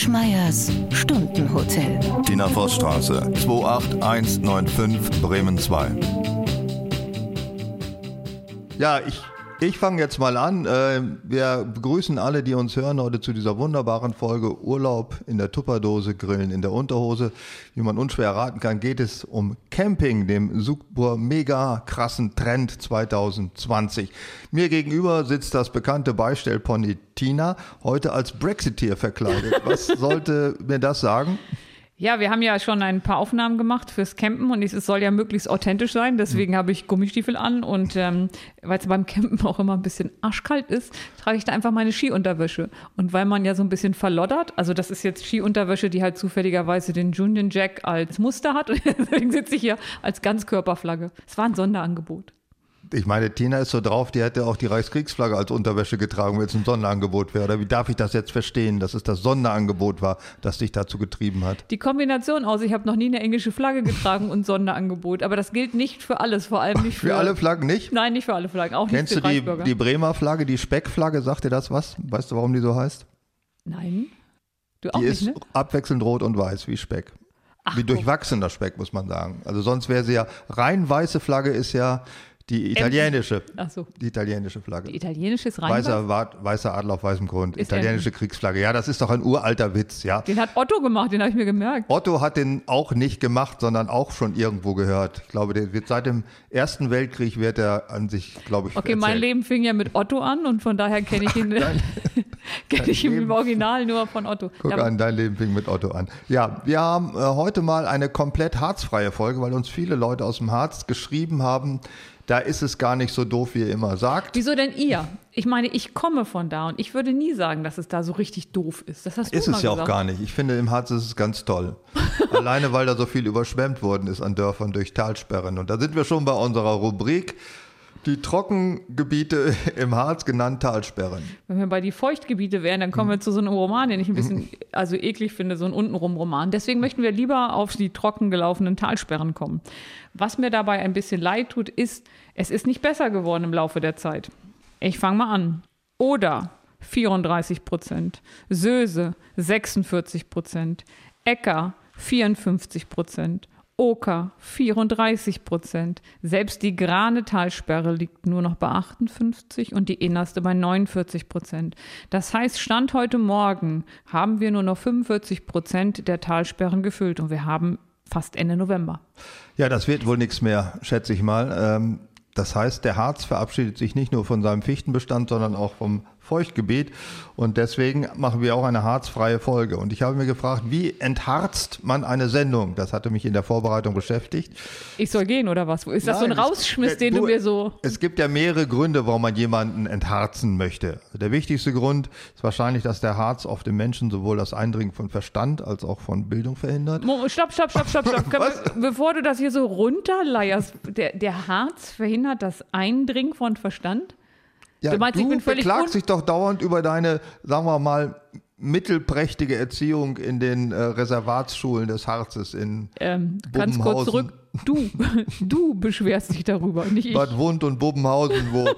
Schmeiers Stundenhotel. Tina Vossstraße, 28195 Bremen 2. Ja, ich, ich fange jetzt mal an. Äh, Wir begrüßen alle, die uns hören, heute zu dieser wunderbaren Folge Urlaub in der Tupperdose, Grillen in der Unterhose. Wie man unschwer erraten kann, geht es um Camping, dem super mega krassen Trend 2020. Mir gegenüber sitzt das bekannte Beistellpony Tina, heute als Brexiteer verkleidet. Was sollte mir das sagen? Ja, wir haben ja schon ein paar Aufnahmen gemacht fürs Campen und es soll ja möglichst authentisch sein. Deswegen habe ich Gummistiefel an und ähm, weil es beim Campen auch immer ein bisschen arschkalt ist, trage ich da einfach meine Skiunterwäsche. Und weil man ja so ein bisschen verloddert, also das ist jetzt Skiunterwäsche, die halt zufälligerweise den Union Jack als Muster hat und deswegen sitze ich hier als Ganzkörperflagge. Es war ein Sonderangebot. Ich meine, Tina ist so drauf, die hätte auch die Reichskriegsflagge als Unterwäsche getragen, wenn es ein Sonderangebot wäre. Oder wie darf ich das jetzt verstehen, dass es das Sonderangebot war, das dich dazu getrieben hat? Die Kombination aus, ich habe noch nie eine englische Flagge getragen und Sonderangebot, aber das gilt nicht für alles, vor allem nicht für, Für alle Flaggen nicht? Nein, nicht für alle Flaggen, auch Kennst du nicht für die, Reichsbürger. die Bremer Flagge, die Speckflagge? Sagt dir das was? Weißt du, warum die so heißt? Nein. Du auch Die nicht, ist ne? abwechselnd rot und weiß wie Speck. Ach, wie durchwachsener Speck, muss man sagen. Also sonst wäre sie ja, rein weiße Flagge ist ja die italienische, Ach so. die italienische Flagge. Die italienische ist rein. Weißer, weißer Adler auf weißem Grund, Ist italienische Kriegsflagge. Ja, das ist doch ein uralter Witz, ja. Den hat Otto gemacht, den habe ich mir gemerkt. Otto hat den auch nicht gemacht, sondern auch schon irgendwo gehört. Ich glaube, der wird seit dem Ersten Weltkrieg wird er an sich, glaube ich, Okay, mein erzählt. Leben fing ja mit Otto an und von daher kenne ich ihn, kenne ich ihn Leben. im Original nur von Otto. Guck Ja, an, dein Leben fing mit Otto an. Ja, wir haben äh, heute mal eine komplett harzfreie Folge, weil uns viele Leute aus dem Harz geschrieben haben, da ist es gar nicht so doof, wie ihr immer sagt. Wieso denn ihr? Ich meine, ich komme von da und ich würde nie sagen, dass es da so richtig doof ist. Das hast du Ist es ja auch gar nicht. Ich finde, im Harz ist es ganz toll. Alleine, weil da so viel überschwemmt worden ist an Dörfern durch Talsperren. Und da sind wir schon bei unserer Rubrik. Die Trockengebiete im Harz genannt Talsperren. Wenn wir bei die Feuchtgebiete wären, dann kommen wir zu so einem Roman, den ich ein bisschen also eklig finde, so ein untenrum Roman. Deswegen möchten wir lieber auf die trocken gelaufenen Talsperren kommen. Was mir dabei ein bisschen leid tut, ist, es ist nicht besser geworden im Laufe der Zeit. Ich fange mal an. Oder 34 Prozent, Söse 46 Prozent, Äcker 54 Prozent, Oker 34 Prozent. Selbst die Granetalsperre liegt nur noch bei 58 und die innerste bei 49 Prozent. Das heißt, Stand heute Morgen haben wir nur noch 45 Prozent der Talsperren gefüllt und wir haben fast Ende November. Ja, das wird wohl nichts mehr, schätze ich mal. Ähm, Das heißt, der Harz verabschiedet sich nicht nur von seinem Fichtenbestand, sondern auch vom Feuchtgebiet. Und deswegen machen wir auch eine harzfreie Folge. Und ich habe mir gefragt, wie entharzt man eine Sendung? Das hatte mich in der Vorbereitung beschäftigt. Ich soll gehen oder was? Ist das so ein Nein, Rausschmiss, den du, du- mir so. Es gibt ja mehrere Gründe, warum man jemanden entharzen möchte. Der wichtigste Grund ist wahrscheinlich, dass der Harz auf den Menschen sowohl das Eindringen von Verstand als auch von Bildung verhindert. Stopp, stopp, stopp, stopp, stopp. Was? Be bevor du das hier so runterleierst, der, der Harz verhindert das Eindringen von Verstand? Ja, Du meinst, ich bin völlig beklagst dich doch dauernd über deine, sagen wir mal, mittelprächtige Erziehung in den äh, Reservatsschulen des Harzes in Ähm, ganz kurz zurück. Du, du beschwerst dich darüber, nicht ich. Bad Wund und Bubbenhausen, wo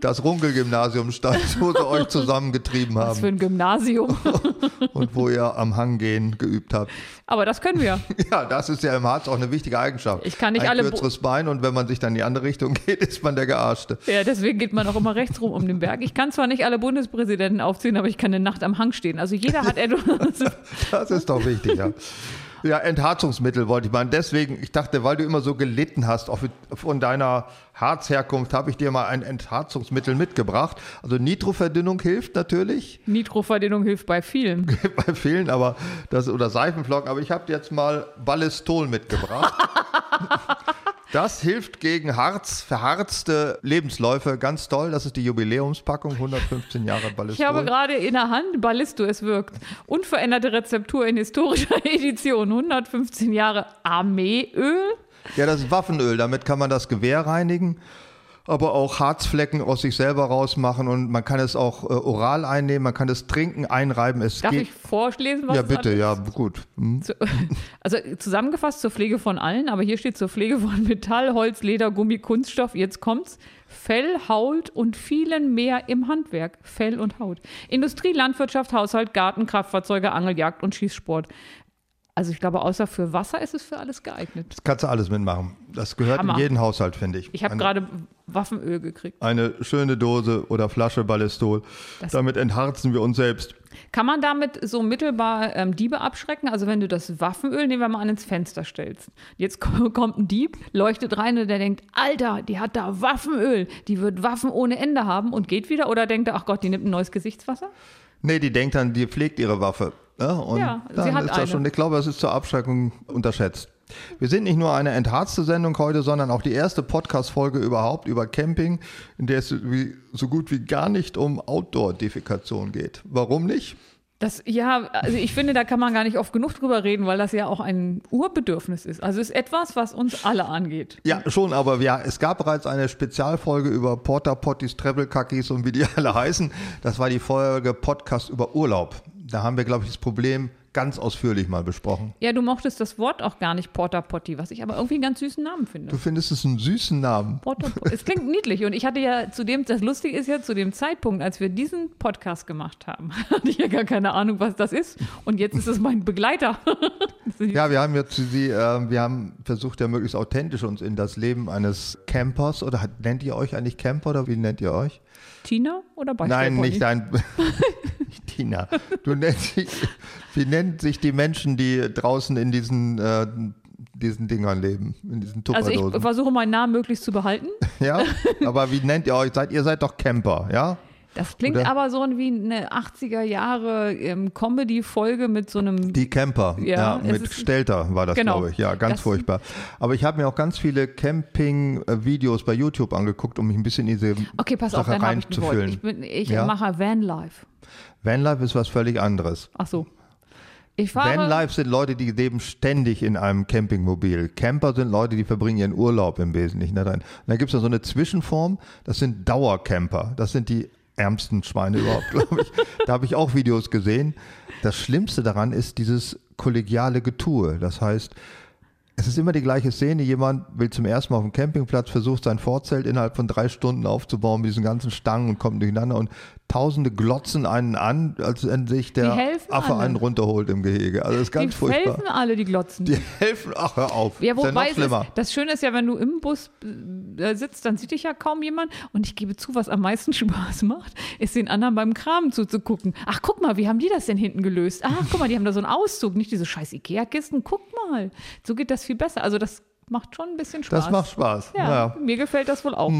das Runkelgymnasium stand, wo sie euch zusammengetrieben Was für haben ein Gymnasium. und wo ihr am Hang gehen geübt habt. Aber das können wir. Ja, das ist ja im Harz auch eine wichtige Eigenschaft. Ich kann nicht Ein alle kürzeres Bein und wenn man sich dann in die andere Richtung geht, ist man der Gearschte. Ja, deswegen geht man auch immer rechts rum um den Berg. Ich kann zwar nicht alle Bundespräsidenten aufziehen, aber ich kann eine Nacht am Hang stehen. Also jeder hat etwas. Das ist doch wichtig, ja. Ja, Entharzungsmittel wollte ich meinen. Deswegen, ich dachte, weil du immer so gelitten hast, auch von deiner Harzherkunft, habe ich dir mal ein Entharzungsmittel mitgebracht. Also Nitroverdünnung hilft natürlich Nitroverdünnung hilft bei vielen. bei vielen, aber das oder Seifenflocken. Aber ich habe dir jetzt mal Ballistol mitgebracht. Das hilft gegen Harz, verharzte Lebensläufe. Ganz toll. Das ist die Jubiläumspackung, 115 Jahre Ballistol. Ich habe gerade in der Hand Ballisto, es wirkt. Unveränderte Rezeptur in historischer Edition. 115 Jahre Armeeöl. Ja, das ist Waffenöl. Damit kann man das Gewehr reinigen, aber auch Harzflecken aus sich selber rausmachen und man kann es auch äh, oral einnehmen, man kann es trinken, einreiben. Es Darf geht. ich vorlesen, was ja, bitte, ja, gut. Hm. Zu- Also zusammengefasst zur Pflege von allen, aber hier steht zur Pflege von Metall, Holz, Leder, Gummi, Kunststoff. Jetzt kommt's. Fell, Haut und vielen mehr im Handwerk. Fell und Haut. Industrie, Landwirtschaft, Haushalt, Garten, Kraftfahrzeuge, Angel, Jagd und Schießsport. Also ich glaube, außer für Wasser ist es für alles geeignet. Das kannst du alles mitmachen. Das gehört Hammer. in jeden Haushalt, finde ich. Ich habe gerade Waffenöl gekriegt. eine schöne Dose oder Flasche Ballistol. Das- Damit entharzen wir uns selbst. Kann man damit so mittelbar ähm, Diebe abschrecken? Also wenn du das Waffenöl, nehmen wir mal an, ins Fenster stellst. Jetzt ko- kommt ein Dieb, leuchtet rein und der denkt, Alter, die hat da Waffenöl. Die wird Waffen ohne Ende haben und geht wieder. Oder denkt er, ach Gott, die nimmt ein neues Gesichtswasser? Nee, die denkt dann, die pflegt ihre Waffe. Ja, und Ja, dann ist das eine. schon, ich glaube, das ist zur Abschreckung unterschätzt. Wir sind nicht nur eine entharzte Sendung heute, sondern auch die erste Podcast-Folge überhaupt über Camping, in der es so gut wie gar nicht um Outdoor-Defekation geht. Warum nicht? Das, ja, also ich finde, da kann man gar nicht oft genug drüber reden, weil das ja auch ein Urbedürfnis ist. Also es ist etwas, was uns alle angeht. Ja, schon, aber ja, es gab bereits eine Spezialfolge über Porta Potties, Treble Cookies und wie die alle heißen. Das war die Folge Podcast über Urlaub. Da haben wir, glaube ich, das Problem ganz ausführlich mal besprochen. Ja, du mochtest das Wort auch gar nicht Porta Potti, was ich aber irgendwie einen ganz süßen Namen finde. Du findest es einen süßen Namen. Porta. Es klingt niedlich und ich hatte ja zu dem, das Lustige ist ja, zu dem Zeitpunkt, als wir diesen Podcast gemacht haben, hatte ich ja gar keine Ahnung, was das ist und jetzt ist es mein Begleiter. Ja, wir haben jetzt die, äh, wir haben versucht ja möglichst authentisch uns in das Leben eines Campers oder nennt ihr euch eigentlich Camper oder wie nennt ihr euch? Tina oder Nein, Beistellpony? nicht dein. nicht Tina. Du nennst dich, wie nennt sich die Menschen, die draußen in diesen, äh, diesen Dingern leben, in diesen Also Tupperdosen? ich versuche meinen Namen möglichst zu behalten. ja, aber wie nennt ihr euch? Seid ihr seid doch Camper, ja? Das klingt Oder? aber so wie eine 80er Jahre ähm, Comedy-Folge mit so einem. Die Camper, Ja, ja, mit ist- Stelter war das, Genau. glaube ich. Ja, ganz furchtbar. Aber ich habe mir auch ganz viele Camping-Videos bei YouTube angeguckt, um mich ein bisschen in diese Okay, pass auf, Sache dann ich Wort. reinzufühlen. Ich, bin, ich Ja? mache Vanlife. Vanlife ist was völlig anderes. Ach so. Ich fahre. Vanlife sind Leute, die leben ständig in einem Campingmobil. Camper sind Leute, die verbringen ihren Urlaub im Wesentlichen da drin. Und dann gibt es da so eine Zwischenform, das sind Dauercamper. Das sind die ärmsten Schweine überhaupt, glaube ich. Da habe ich auch Videos gesehen. Das Schlimmste daran ist dieses kollegiale Getue. Das heißt, es ist immer die gleiche Szene. Jemand will zum ersten Mal auf dem Campingplatz, versucht sein Vorzelt innerhalb von drei Stunden aufzubauen mit diesen ganzen Stangen und kommt durcheinander und Tausende glotzen einen an, als wenn sich der Die Affe alle. einen runterholt im Gehege. Also das ist die ganz furchtbar. helfen alle, die glotzen. Die helfen, ach hör auf. ja, ist ja wobei es schlimmer. ist, das Schöne ist ja, wenn du im Bus äh, sitzt, dann sieht dich ja kaum jemand. Und ich gebe zu, was am meisten Spaß macht, ist den anderen beim Kram zuzugucken. Ach, guck mal, wie haben die das denn hinten gelöst? Ach, guck mal, die haben da so einen Auszug, nicht diese scheiß Ikea-Kisten. Guck mal, so geht das viel besser. Also das macht schon ein bisschen Spaß. Das macht Spaß. Ja, Ja. mir gefällt das wohl auch.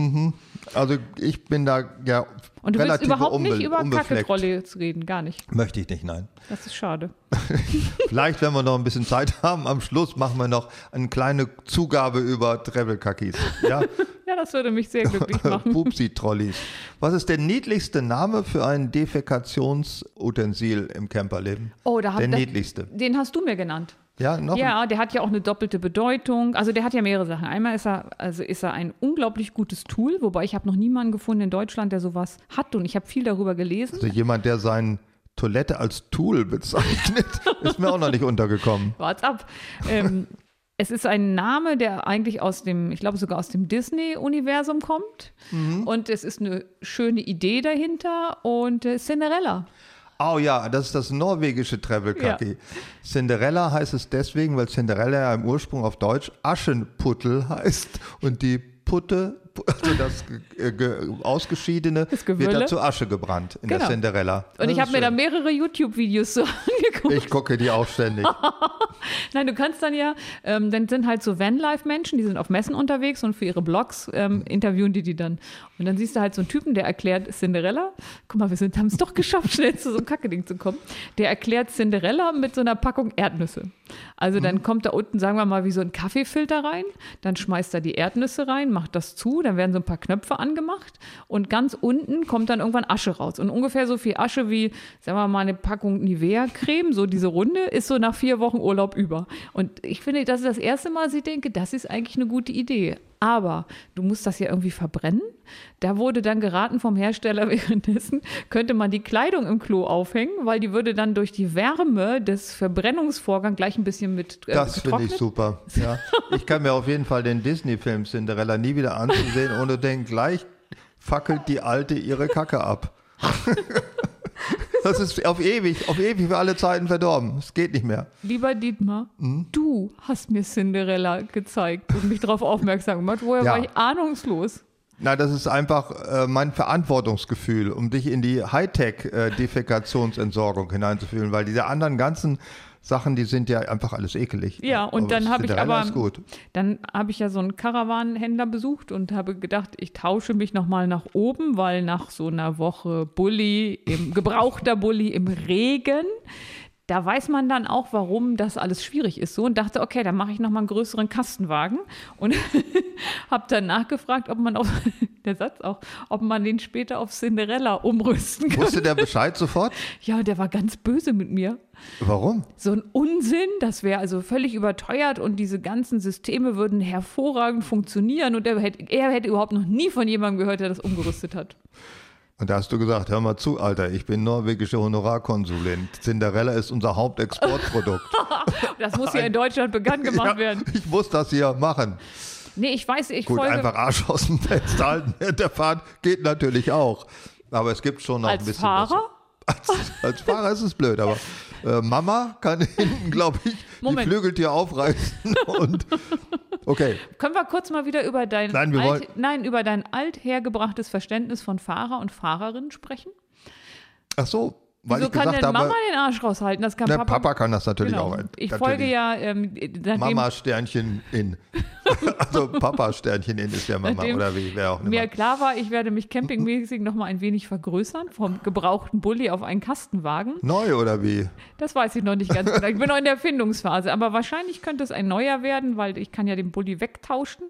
Also ich bin da ja Und du willst überhaupt nicht über. Kacketrolle reden, gar nicht. Möchte ich nicht, nein. Das ist schade. Vielleicht, wenn wir noch ein bisschen Zeit haben, am Schluss machen wir noch eine kleine Zugabe über Travel Cookies. Ja? Ja, das würde mich sehr glücklich machen. Pupsi-Trolleys. Was ist der niedlichste Name für ein Defekationsutensil im Camperleben? Oh, da hab, Der das, niedlichste. Den hast du mir genannt. Ja, noch Ja, der hat ja auch eine doppelte Bedeutung. Also der hat ja mehrere Sachen. Einmal ist er, also ist er ein unglaublich gutes Tool, wobei ich habe noch niemanden gefunden in Deutschland, der sowas hat und ich habe viel darüber gelesen. Also jemand, der seine Toilette als Tool bezeichnet, ist mir auch noch nicht untergekommen. Wart's ab. Ähm, es ist ein Name, der eigentlich aus dem, ich glaube sogar aus dem Disney-Universum kommt. Mhm. Und es ist eine schöne Idee dahinter und äh, Cinderella. Oh ja, das ist das norwegische Travel Cookie. Cinderella heißt es deswegen, weil Cinderella ja im Ursprung auf Deutsch Aschenputtel heißt und die Putte, also das äh, ge- Ausgeschiedene, Das wird Gewülle. da zu Asche gebrannt in der Genau. Cinderella. Und Das ich ist habe mir da mehrere YouTube-Videos so angeguckt. Ich gucke die auch ständig. Nein, du kannst dann ja, ähm, dann sind halt so Vanlife-Menschen, die sind auf Messen unterwegs und für ihre Blogs ähm, interviewen die die dann. Und dann siehst du halt so einen Typen, der erklärt Cinderella. Guck mal, wir haben es doch geschafft, schnell zu so einem Kackeding zu kommen. Der erklärt Cinderella mit so einer Packung Erdnüsse. Also dann kommt da unten, sagen wir mal, wie so ein Kaffeefilter rein. Dann schmeißt er die Erdnüsse rein, macht das zu. Dann werden so ein paar Knöpfe angemacht. Und ganz unten kommt dann irgendwann Asche raus. Und ungefähr so viel Asche wie, sagen wir mal, eine Packung Nivea-Creme, so diese Runde, ist so nach vier Wochen Urlaub über. Und ich finde, das ist das erste Mal, dass ich denke, das ist eigentlich eine gute Idee. Aber du musst das ja irgendwie verbrennen. Da wurde dann geraten vom Hersteller währenddessen, könnte man die Kleidung im Klo aufhängen, weil die würde dann durch die Wärme des Verbrennungsvorgangs gleich ein bisschen mit äh, Das finde ich super. Ja. Ich kann mir auf jeden Fall den Disney-Film Cinderella nie wieder anzusehen, ohne denken, gleich fackelt die Alte ihre Kacke ab. das ist auf ewig, auf ewig für alle Zeiten verdorben. Es geht nicht mehr. Lieber Dietmar, Hm? du hast mir Cinderella gezeigt und mich darauf aufmerksam gemacht. Woher Ja. war ich ahnungslos? Na, das ist einfach äh, mein Verantwortungsgefühl, um dich in die Hightech-Defikationsentsorgung hineinzufühlen, weil diese anderen ganzen Sachen, die sind ja einfach alles ekelig. Ja, und Aber dann habe ich aber, dann habe ich ja so einen Karawanenhändler besucht und habe gedacht, ich tausche mich nochmal nach oben, weil nach so einer Woche Bulli, im, gebrauchter Bulli im Regen, da weiß man dann auch, warum das alles schwierig ist. So und dachte, okay, dann mache ich nochmal einen größeren Kastenwagen und habe dann nachgefragt, ob man auf, der Satz auch, ob man den später auf Cinderella umrüsten kann. Wusste der Bescheid sofort? Ja, der war ganz böse mit mir Warum? so ein Unsinn, das wäre also völlig überteuert und diese ganzen Systeme würden hervorragend funktionieren und er hätte, er hätte überhaupt noch nie von jemandem gehört, der das umgerüstet hat. Und da hast du gesagt, hör mal zu, Alter, ich bin norwegische Honorarkonsulent. Cinderella ist unser Hauptexportprodukt. Das muss ja in Deutschland bekannt gemacht werden. ich muss das hier machen. Nee, ich weiß, ich Gut, folge einfach Arsch aus dem Fenster halten während der Fahrt geht natürlich auch. Aber es gibt schon noch ein als bisschen Fahrer. Als, als Fahrer ist es blöd, aber äh, Mama kann hinten, glaube ich, die Moment. Flügeltür aufreißen und okay. Können wir kurz mal wieder über dein, Nein, alt, nein, über dein althergebrachtes Verständnis von Fahrer und Fahrerinnen sprechen? Ach so, weil Wieso ich kann gesagt denn habe, Mama den Arsch raushalten? Das kann der Papa. Papa, kann das natürlich genau. auch. Ich natürlich. folge ja, ähm, Mama Sternchen in. also Papa Sternchen in ist ja Mama Nachdem oder wie, wer auch immer. mir klar war, ich werde mich campingmäßig noch mal ein wenig vergrößern, vom gebrauchten Bulli auf einen Kastenwagen. Neu oder wie? Das weiß ich noch nicht ganz genau. Ich bin noch in der Erfindungsphase, aber wahrscheinlich könnte es ein neuer werden, weil ich kann ja den Bulli wegtauschen.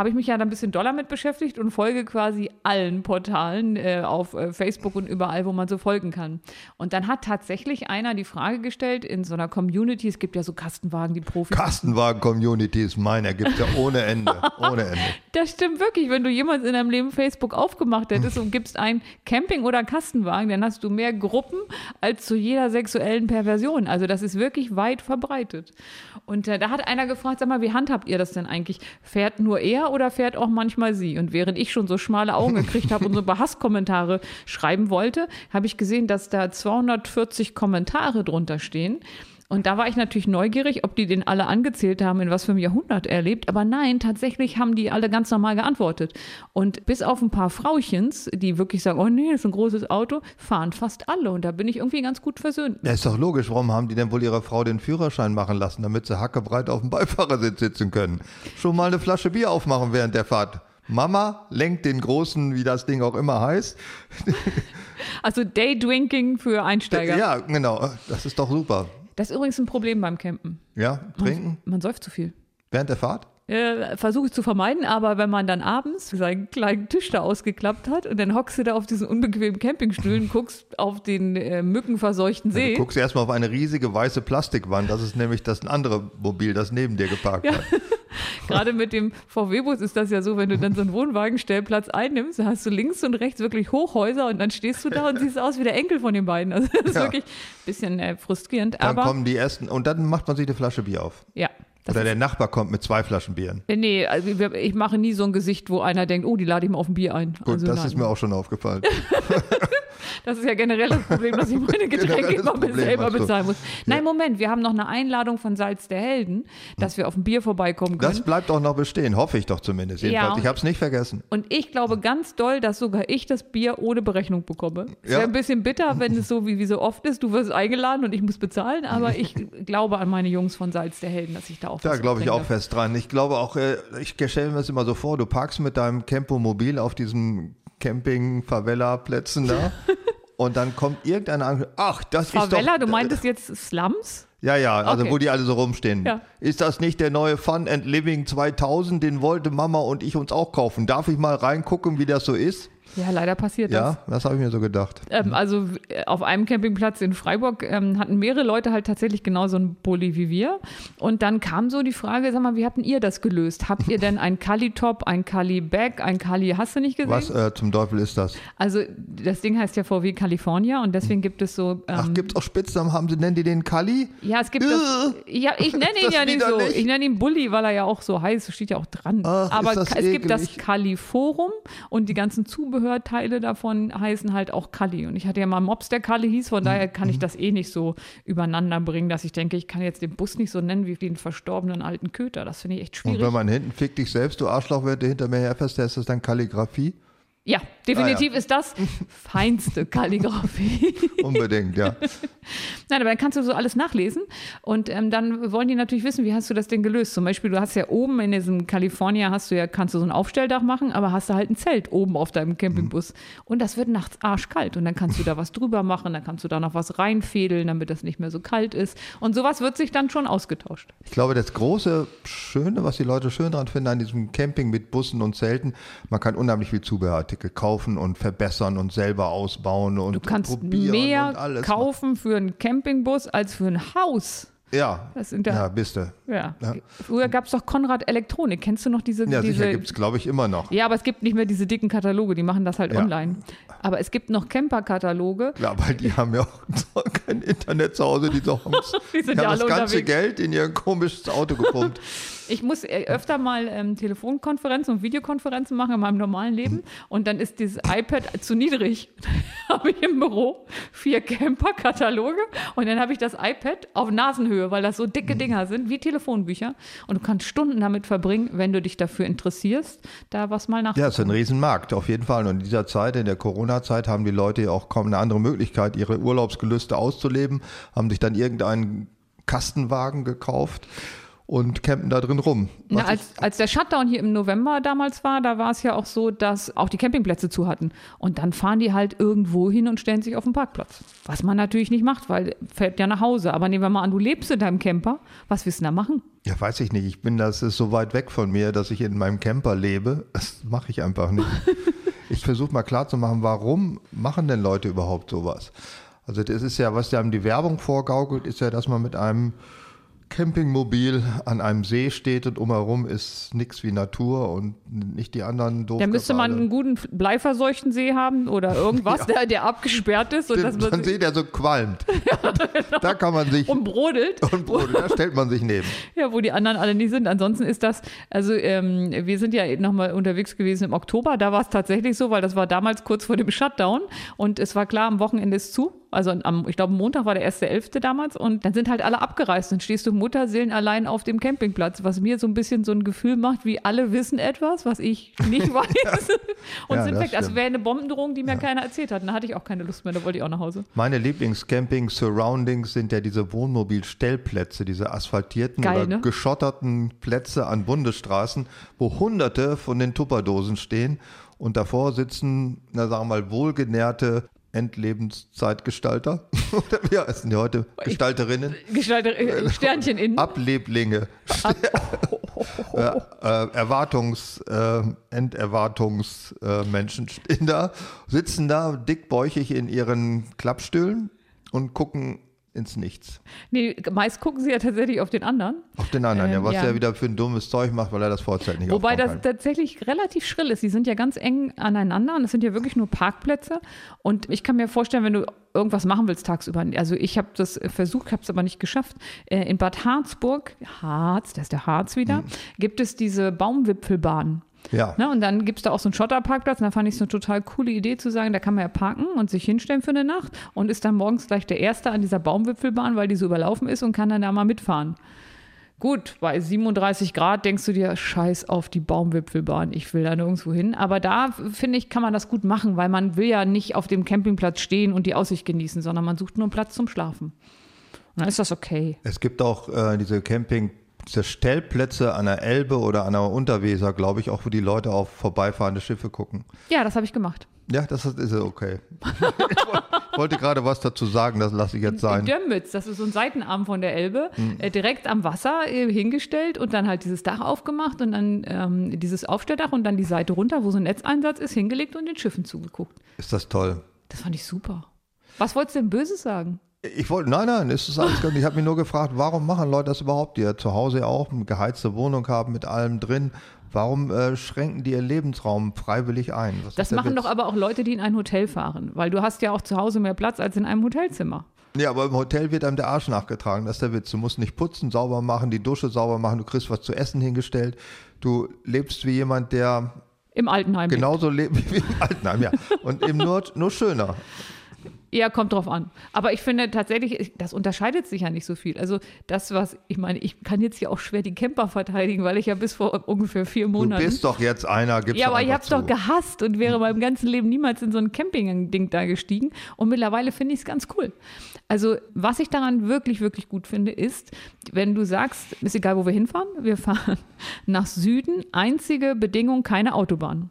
Habe ich mich ja dann ein bisschen doller mit beschäftigt und folge quasi allen Portalen äh, auf äh, Facebook und überall, wo man so folgen kann. Und dann hat tatsächlich einer die Frage gestellt in so einer Community, es gibt ja so Kastenwagen, die Profis Kastenwagen-Community ist meiner, gibt ja ohne Ende. ohne Ende. Das stimmt wirklich. Wenn du jemals in deinem Leben Facebook aufgemacht hättest und gibst ein Camping- oder Kastenwagen, dann hast du mehr Gruppen als zu jeder sexuellen Perversion. Also das ist wirklich weit verbreitet. Und äh, da hat einer gefragt, sag mal, wie handhabt ihr das denn eigentlich? Fährt nur er oder fährt auch manchmal sie? Und während ich schon so schmale Augen gekriegt habe und so ein paar Hasskommentare schreiben wollte, habe ich gesehen, dass da 240 Kommentare drunter stehen. Und da war ich natürlich neugierig, ob die den alle angezählt haben, in was für einem Jahrhundert er lebt. Aber nein, tatsächlich haben die alle ganz normal geantwortet. Und bis auf ein paar Frauchens, die wirklich sagen, oh nee, das ist ein großes Auto, fahren fast alle. Und da bin ich irgendwie ganz gut versöhnt. Ja, ist doch logisch. Warum haben die denn wohl ihrer Frau den Führerschein machen lassen, damit sie hackebreit auf dem Beifahrersitz sitzen können? Schon mal eine Flasche Bier aufmachen während der Fahrt. Mama lenkt den großen, wie das Ding auch immer heißt. Also Daydrinking für Einsteiger. Ja, genau. Das ist doch super. Das ist übrigens ein Problem beim Campen. Ja, trinken Man säuft zu viel. während der Fahrt? Äh, Versuche ich zu vermeiden, aber wenn man dann abends seinen kleinen Tisch da ausgeklappt hat und dann hockst du da auf diesen unbequemen Campingstühlen, guckst auf den äh, mückenverseuchten See. Du guckst erstmal auf eine riesige weiße Plastikwand. Das ist nämlich das andere Mobil, das neben dir geparkt Ja. hat. Gerade mit dem VW-Bus ist das ja so, wenn du dann so einen Wohnwagenstellplatz einnimmst, dann hast du links und rechts wirklich Hochhäuser und dann stehst du da und siehst aus wie der Enkel von den beiden. Also das ist Ja. wirklich ein bisschen äh, frustrierend. Dann aber kommen die ersten und dann macht man sich eine Flasche Bier auf. ja. Das Oder der Nachbar kommt mit zwei Flaschen Bieren. äh, nee, also ich mache nie so ein Gesicht, wo einer denkt, oh, die lade ich mal auf ein Bier ein. Gut, also das nein. ist mir auch schon aufgefallen. Das ist ja generell das Problem, dass ich meine Getränke immer Problem, selber du. bezahlen muss. Nein, Moment, wir haben noch eine Einladung von Salz der Helden, dass wir auf ein Bier vorbeikommen können. Das bleibt auch noch bestehen, hoffe ich doch zumindest. Jedenfalls, Ja. ich habe es nicht vergessen. Und ich glaube ganz doll, dass sogar ich das Bier ohne Berechnung bekomme. Es Ja. wäre ein bisschen bitter, wenn es so wie, wie so oft ist. Du wirst eingeladen und ich muss bezahlen, aber ich glaube an meine Jungs von Salz der Helden, dass ich da auch Da glaube ich auch fest dran. Ich glaube auch, äh, ich stelle mir das immer so vor, du parkst mit deinem Campomobil auf diesen Camping-Favela-Plätzen da und dann kommt irgendeiner an, ach, das Favela, ist doch... du meintest jetzt Slums? Ja, ja, also Okay. wo die alle so rumstehen. Ja. Ist das nicht der neue Fun and Living 2000? Den wollte Mama und ich uns auch kaufen. Darf ich mal reingucken, wie das so ist? Ja, leider passiert das. Ja, das habe ich mir so gedacht. Ähm, also äh, auf einem Campingplatz in Freiburg ähm, hatten mehrere Leute halt tatsächlich genau so einen Bulli wie wir. Und dann kam so die Frage, sag mal, wie habt ihr das gelöst? Habt ihr denn ein Kali-Top, ein Kali-Bag, ein Kali, hast du nicht gesehen? Was äh, zum Teufel ist das? Also das Ding heißt ja VW California und deswegen gibt es so... Ähm, Ach, gibt's auch Spitznamen? Haben sie, nennen die den Kali? ja, es gibt das, ja, ich nenne ihn ja nicht so. widerlich? Ich nenne ihn Bulli, weil er ja auch so heißt, steht ja auch dran. Ach, Aber es gibt das eklig. Kali-Forum und die ganzen Zubehörteile davon heißen halt auch Kalli. Und ich hatte ja mal Mops, der Kalli hieß, von daher kann ich das eh nicht so übereinander bringen, dass ich denke, ich kann jetzt den Bus nicht so nennen wie den verstorbenen alten Köter. Das finde ich echt Und schwierig. wenn man hinten fick dich selbst, du Arschloch, du hinter mir herfährst, ist das dann Kalligrafie? Ja, definitiv Ah, ja. ist das feinste Kalligrafie. Unbedingt, ja. Nein, aber dann kannst du so alles nachlesen und ähm, dann wollen die natürlich wissen, wie hast du das denn gelöst? Zum Beispiel, du hast ja oben in diesem California hast du ja, kannst du so ein Aufstelldach machen, aber hast du halt ein Zelt oben auf deinem Campingbus und das wird nachts arschkalt und dann kannst du da was drüber machen, dann kannst du da noch was reinfädeln, damit das nicht mehr so kalt ist und sowas wird sich dann schon ausgetauscht. Ich glaube, das große Schöne, was die Leute schön dran finden an diesem Camping mit Bussen und Zelten, man kann unheimlich viel Zubehörartikel kaufen und verbessern und selber ausbauen und Du kannst probieren mehr und alles. kaufen für einen Campingbus als für ein Haus. Ja, Das sind ja- ja, bist du. Ja. Ja. Früher gab es doch Konrad Elektronik. Kennst du noch diese, Ja, diese sicher gibt es, glaube ich, immer noch. Ja, aber es gibt nicht mehr diese dicken Kataloge, die machen das halt Ja. online. Aber es gibt noch Camper-Kataloge. Ja, weil die haben ja auch kein Internet zu Hause, die doch Die sind die ja haben das ganze unterwegs. Geld in ihr komisches Auto gepumpt. Ich muss äh, öfter mal ähm, Telefonkonferenzen und Videokonferenzen machen in meinem normalen Leben und dann ist dieses iPad zu niedrig. habe ich im Büro vier Camper-Kataloge und dann habe ich das iPad auf Nasenhöhe, weil das so dicke Dinger sind, wie Telefonbücher. Und du kannst Stunden damit verbringen, wenn du dich dafür interessierst, da was mal Ja, nachzugucken. es ist ein Riesenmarkt, auf jeden Fall. Und in dieser Zeit, in der Corona-Zeit, haben die Leute ja auch kaum eine andere Möglichkeit, ihre Urlaubsgelüste auszuleben, haben sich dann irgendeinen Kastenwagen gekauft und campen da drin rum. Na, als, als der Shutdown hier im November damals war, da war es ja auch so, dass auch die Campingplätze zu hatten. Und dann fahren die halt irgendwo hin und stellen sich auf den Parkplatz. Was man natürlich nicht macht, weil fährt ja nach Hause. Aber nehmen wir mal an, du lebst in deinem Camper. Was willst du da machen? Ja, weiß ich nicht. Ich bin, das ist so weit weg von mir, dass ich in meinem Camper lebe. Das mache ich einfach nicht. ich versuche mal klarzumachen, warum machen denn Leute überhaupt sowas? Also das ist ja, was ja die Werbung vorgaukelt, ist ja, dass man mit einem Campingmobil an einem See steht und umherum ist nichts wie Natur und nicht die anderen doof. Da müsste man einen guten bleiverseuchten See haben oder irgendwas, der, der abgesperrt ist und dass so man ein See, der so qualmt. Da kann man sich und brodelt. und Brot, da stellt man sich neben. Ja, wo die anderen alle nicht sind. Ansonsten ist das, also ähm, wir sind ja nochmal unterwegs gewesen im Oktober, da war es tatsächlich so, weil das war damals kurz vor dem Shutdown und es war klar, am Wochenende ist zu. Also am, ich glaube, Montag war der 1.11. damals und dann sind halt alle abgereist. Dann stehst du Mutterseelen allein auf dem Campingplatz, was mir so ein bisschen so ein Gefühl macht, wie alle wissen etwas, was ich nicht weiß und Ja, sind weg. Stimmt. wäre eine Bombendrohung, die mir keiner erzählt hat. Da hatte ich auch keine Lust mehr, da wollte ich auch nach Hause. Meine Lieblingscamping-Surroundings sind ja diese Wohnmobilstellplätze, diese asphaltierten Geil, oder ne? geschotterten Plätze an Bundesstraßen, wo hunderte von den Tupperdosen stehen und davor sitzen, na sagen wir mal, wohlgenährte Endlebenszeitgestalter. Oder wie heißen die heute? Gestalterinnen? Gestalte, äh, Sternchen innen. Ableblinge. äh, äh, Erwartungs, äh, Enderwartungsmenschen äh, da, sitzen da dickbäuchig in ihren Klappstühlen und gucken ins Nichts. Nee, meist gucken sie ja tatsächlich auf den anderen. Auf den anderen, ja, Ähm, was ja. der wieder für ein dummes Zeug macht, weil er das Vorzelt nicht Wobei das kann. tatsächlich relativ schrill ist. Die sind ja ganz eng aneinander und es sind ja wirklich nur Parkplätze. Und ich kann mir vorstellen, wenn du irgendwas machen willst tagsüber, also ich habe das versucht, habe es aber nicht geschafft. Äh, In Bad Harzburg, Harz, das ist der Harz wieder, Mhm. gibt es diese Baumwipfelbahn. Ja. Ne, und dann gibt es da auch so einen Schotterparkplatz und da fand ich es eine total coole Idee zu sagen, da kann man ja parken und sich hinstellen für eine Nacht und ist dann morgens gleich der Erste an dieser Baumwipfelbahn, weil die so überlaufen ist und kann dann da mal mitfahren. Gut, bei 37 Grad denkst du dir, scheiß auf die Baumwipfelbahn, ich will da nirgendwo hin. Aber da, finde ich, kann man das gut machen, weil man will ja nicht auf dem Campingplatz stehen und die Aussicht genießen, sondern man sucht nur einen Platz zum Schlafen. Und dann ist das okay. Es gibt auch äh, diese Camping, diese Stellplätze an der Elbe oder an der Unterweser, glaube ich, auch wo die Leute auf vorbeifahrende Schiffe gucken. Ja, das habe ich gemacht. Ja, das ist, okay. ich woll- wollte gerade was dazu sagen, das lasse ich jetzt sein. Dömmitz, das ist so ein Seitenarm von der Elbe, Hm. äh, direkt am Wasser äh, hingestellt und dann halt dieses Dach aufgemacht und dann ähm, dieses Aufstelldach und dann die Seite runter, wo so ein Netzeinsatz ist, hingelegt und den Schiffen zugeguckt. Ist das toll? Das fand ich super. Was wolltest du denn Böses sagen? Ich wollte, nein, nein, ist das alles gut. Ich habe mich nur gefragt, warum machen Leute das überhaupt, die ja zu Hause auch eine geheizte Wohnung haben mit allem drin? Warum äh, schränken die ihren Lebensraum freiwillig ein? Was Das machen Witz? doch aber auch Leute, die in ein Hotel fahren, weil du hast ja auch zu Hause mehr Platz als in einem Hotelzimmer. Ja, aber im Hotel wird einem der Arsch nachgetragen, das ist der Witz. Du musst nicht putzen, sauber machen, die Dusche sauber machen, du kriegst was zu essen hingestellt. Du lebst wie jemand, der Im Altenheim. lebt. Genauso leben wie im Altenheim, ja. Und eben nur, nur schöner. Ja, kommt drauf an. Aber ich finde tatsächlich, ich- das unterscheidet sich ja nicht so viel. Also das, was, ich meine, ich kann jetzt hier auch schwer die Camper verteidigen, weil ich ja bis vor ungefähr vier Du Monaten. bist doch jetzt einer, gibst ja, du aber ich hab's zu. doch gehasst und wäre meinem ganzen Leben niemals in so ein Camping-Ding da gestiegen. Und mittlerweile finde ich es ganz cool. Also, was ich daran wirklich, wirklich gut finde, ist, wenn du sagst, ist egal, wo wir hinfahren, wir fahren nach Süden, einzige Bedingung, keine Autobahn.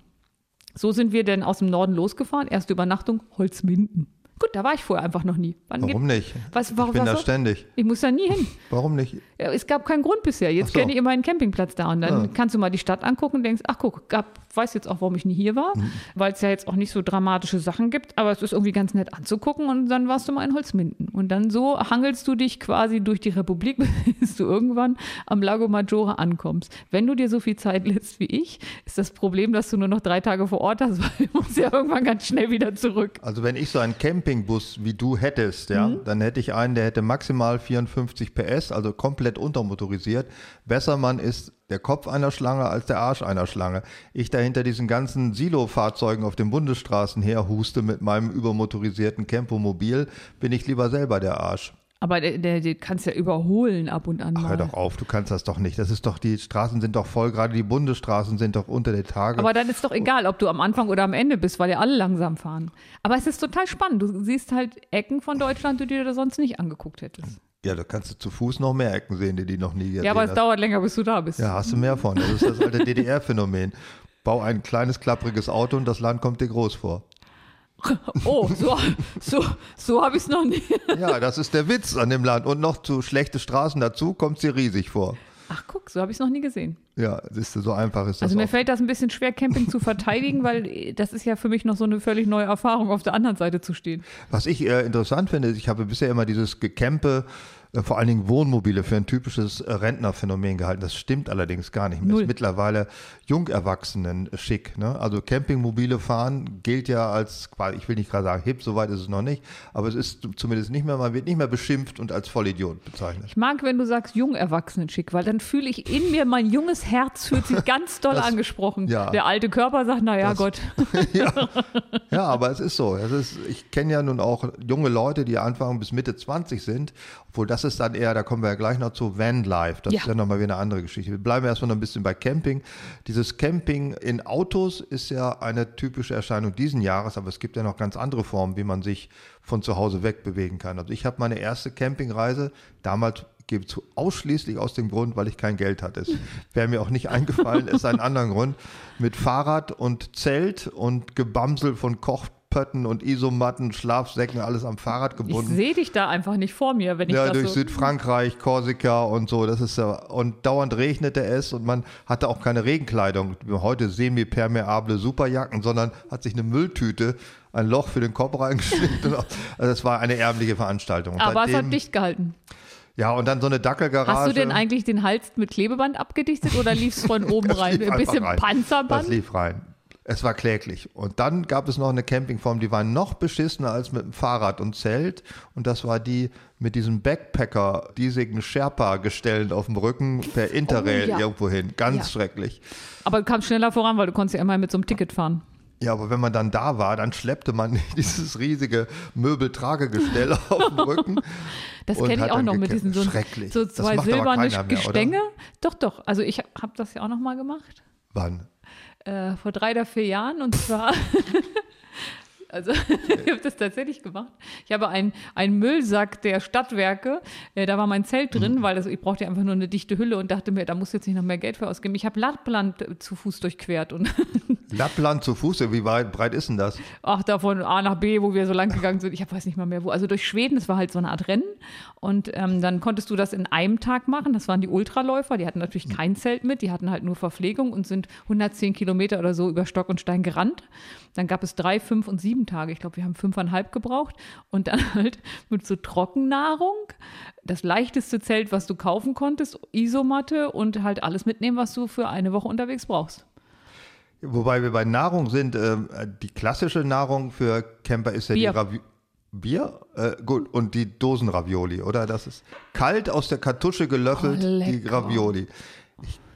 So sind wir denn aus dem Norden losgefahren. Erste Übernachtung, Holzminden. Gut, da war ich vorher einfach noch nie. Wann Warum nicht? Was, warum, ich bin da soll- ständig. Ich muss da nie hin. Warum nicht? Es gab keinen Grund bisher. Jetzt so. kenne ich immer einen Campingplatz da. Und dann Ja. kannst du mal die Stadt angucken und denkst, ach guck, gab, weiß jetzt auch, warum ich nie hier war, Mhm. weil es ja jetzt auch nicht so dramatische Sachen gibt, aber es ist irgendwie ganz nett anzugucken und dann warst du mal in Holzminden. Und dann so hangelst du dich quasi durch die Republik, bis du irgendwann am Lago Maggiore ankommst. Wenn du dir so viel Zeit lässt wie ich, ist das Problem, dass du nur noch drei Tage vor Ort hast, weil du musst ja irgendwann ganz schnell wieder zurück. Also wenn ich so einen Campingbus wie du hättest, ja, Mhm. dann hätte ich einen, der hätte maximal 54 PS, also komplett untermotorisiert. Besser man ist der Kopf einer Schlange als der Arsch einer Schlange. Ich da hinter diesen ganzen Silo-Fahrzeugen auf den Bundesstraßen herhuste mit meinem übermotorisierten Campomobil, bin ich lieber selber der Arsch. Aber der, der, der kannst ja überholen ab und an Ach, hör doch auf, du kannst das doch nicht. Das ist doch, die Straßen sind doch voll, gerade die Bundesstraßen sind doch unter der Tage. Aber dann ist doch egal, ob du am Anfang oder am Ende bist, weil ja alle langsam fahren. Aber es ist total spannend. Du siehst halt Ecken von Deutschland, die du dir sonst nicht angeguckt hättest. ja, da kannst du zu Fuß noch mehr Ecken sehen, die die noch nie gesehen Ja, aber es hast. dauert länger, bis du da bist. Ja, hast du mehr von. Das ist das alte DDR-Phänomen. Bau ein kleines, klappriges Auto und das Land kommt dir groß vor. Oh, so, so, so habe ich es noch nie. Ja, das ist der Witz an dem Land. Und noch zu schlechte Straßen dazu kommt dir riesig vor. Ach, guck, so habe ich es noch nie gesehen. Ja, siehst du, so einfach ist das. Also mir auch. fällt das ein bisschen schwer, Camping zu verteidigen, weil das ist ja für mich noch so eine völlig neue Erfahrung, auf der anderen Seite zu stehen. Was ich äh, interessant finde, ist, ich habe bisher immer dieses Gecampe, äh, vor allen Dingen Wohnmobile, für ein typisches äh, Rentnerphänomen gehalten. Das stimmt allerdings gar nicht mehr. Null. Ist mittlerweile Jungerwachsenen schick. Ne? Also Campingmobile fahren gilt ja als, ich will nicht gerade sagen hip, soweit ist es noch nicht, aber es ist zumindest nicht mehr, man wird nicht mehr beschimpft und als Vollidiot bezeichnet. Ich mag, wenn du sagst jung Erwachsenen-schick, weil dann fühle ich in mir, mein junges Herz fühlt sich ganz doll Das- angesprochen. ja. Der alte Körper sagt, naja Gott. ja. ja, aber es ist so. Es ist, ich kenne ja nun auch junge Leute, die Anfang bis Mitte 20 sind, obwohl das ist dann eher, da kommen wir ja gleich noch zu Vanlife. Das Ja. ist ja nochmal wieder eine andere Geschichte. Wir bleiben erstmal noch ein bisschen bei Camping. Dieses Camping in Autos ist ja eine typische Erscheinung diesen Jahres, aber es gibt ja noch ganz andere Formen, wie man sich von zu Hause wegbewegen kann. Also ich habe meine erste Campingreise damals gebe zu, ausschließlich aus dem Grund, weil ich kein Geld hatte. Es wäre mir auch nicht eingefallen, ist ein anderer Grund. Mit Fahrrad und Zelt und Gebamsel von Kochpötten und Isomatten, Schlafsäcken, alles am Fahrrad Ich gebunden. sehe dich da einfach nicht vor mir, wenn ich Ja, das durch so. Südfrankreich, Korsika und so. Das ist ja, und dauernd regnete es und man hatte auch keine Regenkleidung. Heute semi-permeable Superjacken, sondern hat sich eine Mülltüte, ein Loch für den Kopf reingeschnitten. also das war eine ärmliche Veranstaltung. Aber es seitdem- hat dicht gehalten. Ja, und dann so eine Dackelgarage. Hast du denn eigentlich den Hals mit Klebeband abgedichtet oder liefst von oben rein? lief Ein bisschen rein. Panzerband? Das lief rein. Es war kläglich. Und dann gab es noch eine Campingform, die war noch beschissener als mit dem Fahrrad und Zelt. Und das war die mit diesem Backpacker, diesigen Sherpa-Gestellen auf dem Rücken per Interrail Oh, ja. irgendwo hin. Ganz Ja. schrecklich. Aber du kamst schneller voran, weil du konntest ja immer mit so einem Ticket fahren. Ja, aber wenn man dann da war, dann schleppte man dieses riesige Möbeltragegestell auf dem Rücken. Das kenne ich auch noch mit diesen so, so zwei macht aber silberne keiner mehr? Gestänge. Doch, doch. Also ich habe das ja auch noch mal gemacht. Wann? Äh, vor drei oder vier Jahren. Und zwar, also ich habe das tatsächlich gemacht. Ich habe einen, einen Müllsack der Stadtwerke, äh, da war mein Zelt drin, Mhm. weil das, ich brauchte ja einfach nur eine dichte Hülle und dachte mir, da muss jetzt nicht noch mehr Geld für ausgeben. Ich habe Lappland äh, zu Fuß durchquert und Lappland zu Fuße, wie weit breit ist denn das? ach, da von A nach B, wo wir so lang gegangen sind. Ich hab, weiß nicht mal mehr wo. Also durch Schweden, das war halt so eine Art Rennen. Und ähm, dann konntest du das in einem Tag machen. Das waren die Ultraläufer. Die hatten natürlich kein Zelt mit. Die hatten halt nur Verpflegung und sind 110 Kilometer oder so über Stock und Stein gerannt. Dann gab es drei, fünf und sieben Tage. Ich glaube, wir haben fünfeinhalb gebraucht. Und dann halt mit so Trockennahrung. Das leichteste Zelt, was du kaufen konntest, Isomatte und halt alles mitnehmen, was du für eine Woche unterwegs brauchst. Wobei wir bei Nahrung sind, ähm, die klassische Nahrung für Camper ist ja Bier. die Ravi Bier? Äh, gut, und die Dosenravioli, oder? Das ist kalt aus der Kartusche gelöffelt, Oh, die. Ravioli.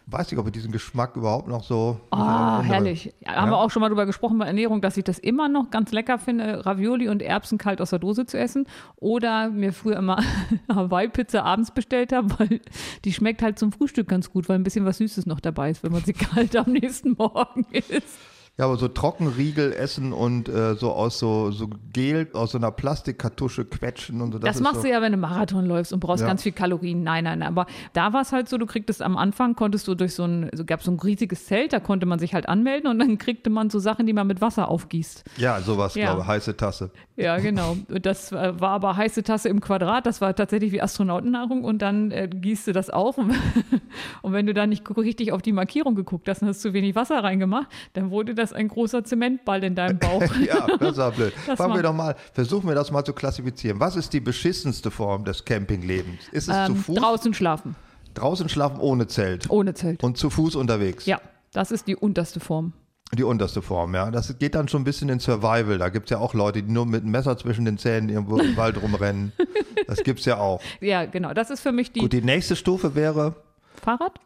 Weiß nicht, ob ich diesen Geschmack überhaupt noch so. Ah, erinnere. herrlich. Ja, Haben wir auch schon mal drüber gesprochen bei Ernährung, dass ich das immer noch ganz lecker finde, Ravioli und Erbsen kalt aus der Dose zu essen. Oder mir früher immer Hawaii-Pizza abends bestellt habe, weil die schmeckt halt zum Frühstück ganz gut, weil ein bisschen was Süßes noch dabei ist, wenn man sie kalt am nächsten Morgen isst. Ja, aber so Trockenriegel essen und äh, so aus so, so Gel, aus so einer Plastikkartusche quetschen und so. Das, ist machst so, du ja, wenn du Marathon läufst und brauchst Ja. ganz viel Kalorien. Nein, nein, nein. Aber da war es halt so, du kriegtest am Anfang, konntest du durch so ein, so gab so ein riesiges Zelt, da konnte man sich halt anmelden und dann kriegte man so Sachen, die man mit Wasser aufgießt. Ja, sowas, Ja. glaube ich, heiße Tasse. Ja, genau. Das war aber heiße Tasse im Quadrat. Das war tatsächlich wie Astronautennahrung. Und dann äh, gießt du das auf. Und, und wenn du da nicht richtig auf die Markierung geguckt hast und hast zu wenig Wasser reingemacht, dann wurde das ein großer Zementball in deinem Bauch. Ja, das war blöd. Das Fangen wir doch mal, versuchen wir das mal zu klassifizieren. Was ist die beschissenste Form des Campinglebens? Ist es zu Ähm, Fuß? draußen schlafen. Draußen schlafen ohne Zelt. Ohne Zelt. Und zu Fuß unterwegs. Ja, das ist die unterste Form. Die unterste Form, ja. Das geht dann schon ein bisschen in Survival. Da gibt es ja auch Leute, die nur mit einem Messer zwischen den Zähnen irgendwo im Wald rumrennen. Das gibt's ja auch. Ja, genau. Das ist für mich die Gut, die nächste Stufe wäre Fahrrad.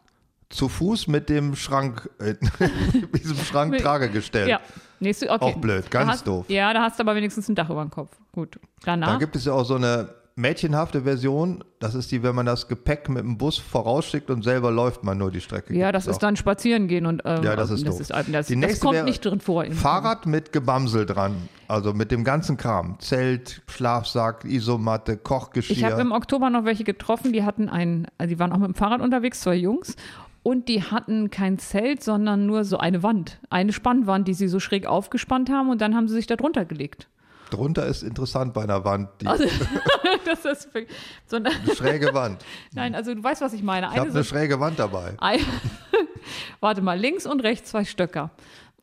Zu Fuß mit dem Schrank, äh, mit diesem Schrank Mit- Tragegestell. Ja. Nächste, okay. Auch blöd, ganz Da hast, doof. Ja, da hast du aber wenigstens ein Dach über dem Kopf. Gut. Da Danach. gibt es ja auch so eine mädchenhafte Version. Das ist die, wenn man das Gepäck mit dem Bus vorausschickt und selber läuft man nur die Strecke. ja, das es ist auch. dann spazieren gehen und ähm, Ja, das ist das, doof. ist, das, Die das nächste kommt wäre nicht drin vor. Fahrrad mit Gebamsel dran. Also mit dem ganzen Kram. Zelt, Schlafsack, Isomatte, Kochgeschirr. Ich habe im Oktober noch welche getroffen, die hatten ein, also die waren auch mit dem Fahrrad unterwegs, zwei Jungs. Und die hatten kein Zelt, sondern nur so eine Wand, eine Spannwand, die sie so schräg aufgespannt haben und dann haben sie sich da drunter gelegt. Drunter ist interessant bei einer Wand. Die Also das ist so eine, schräge Wand. nein, also du weißt, was ich meine. Ich habe Eine eine schräge Wand dabei. ein, warte mal, links und rechts zwei Stöcker.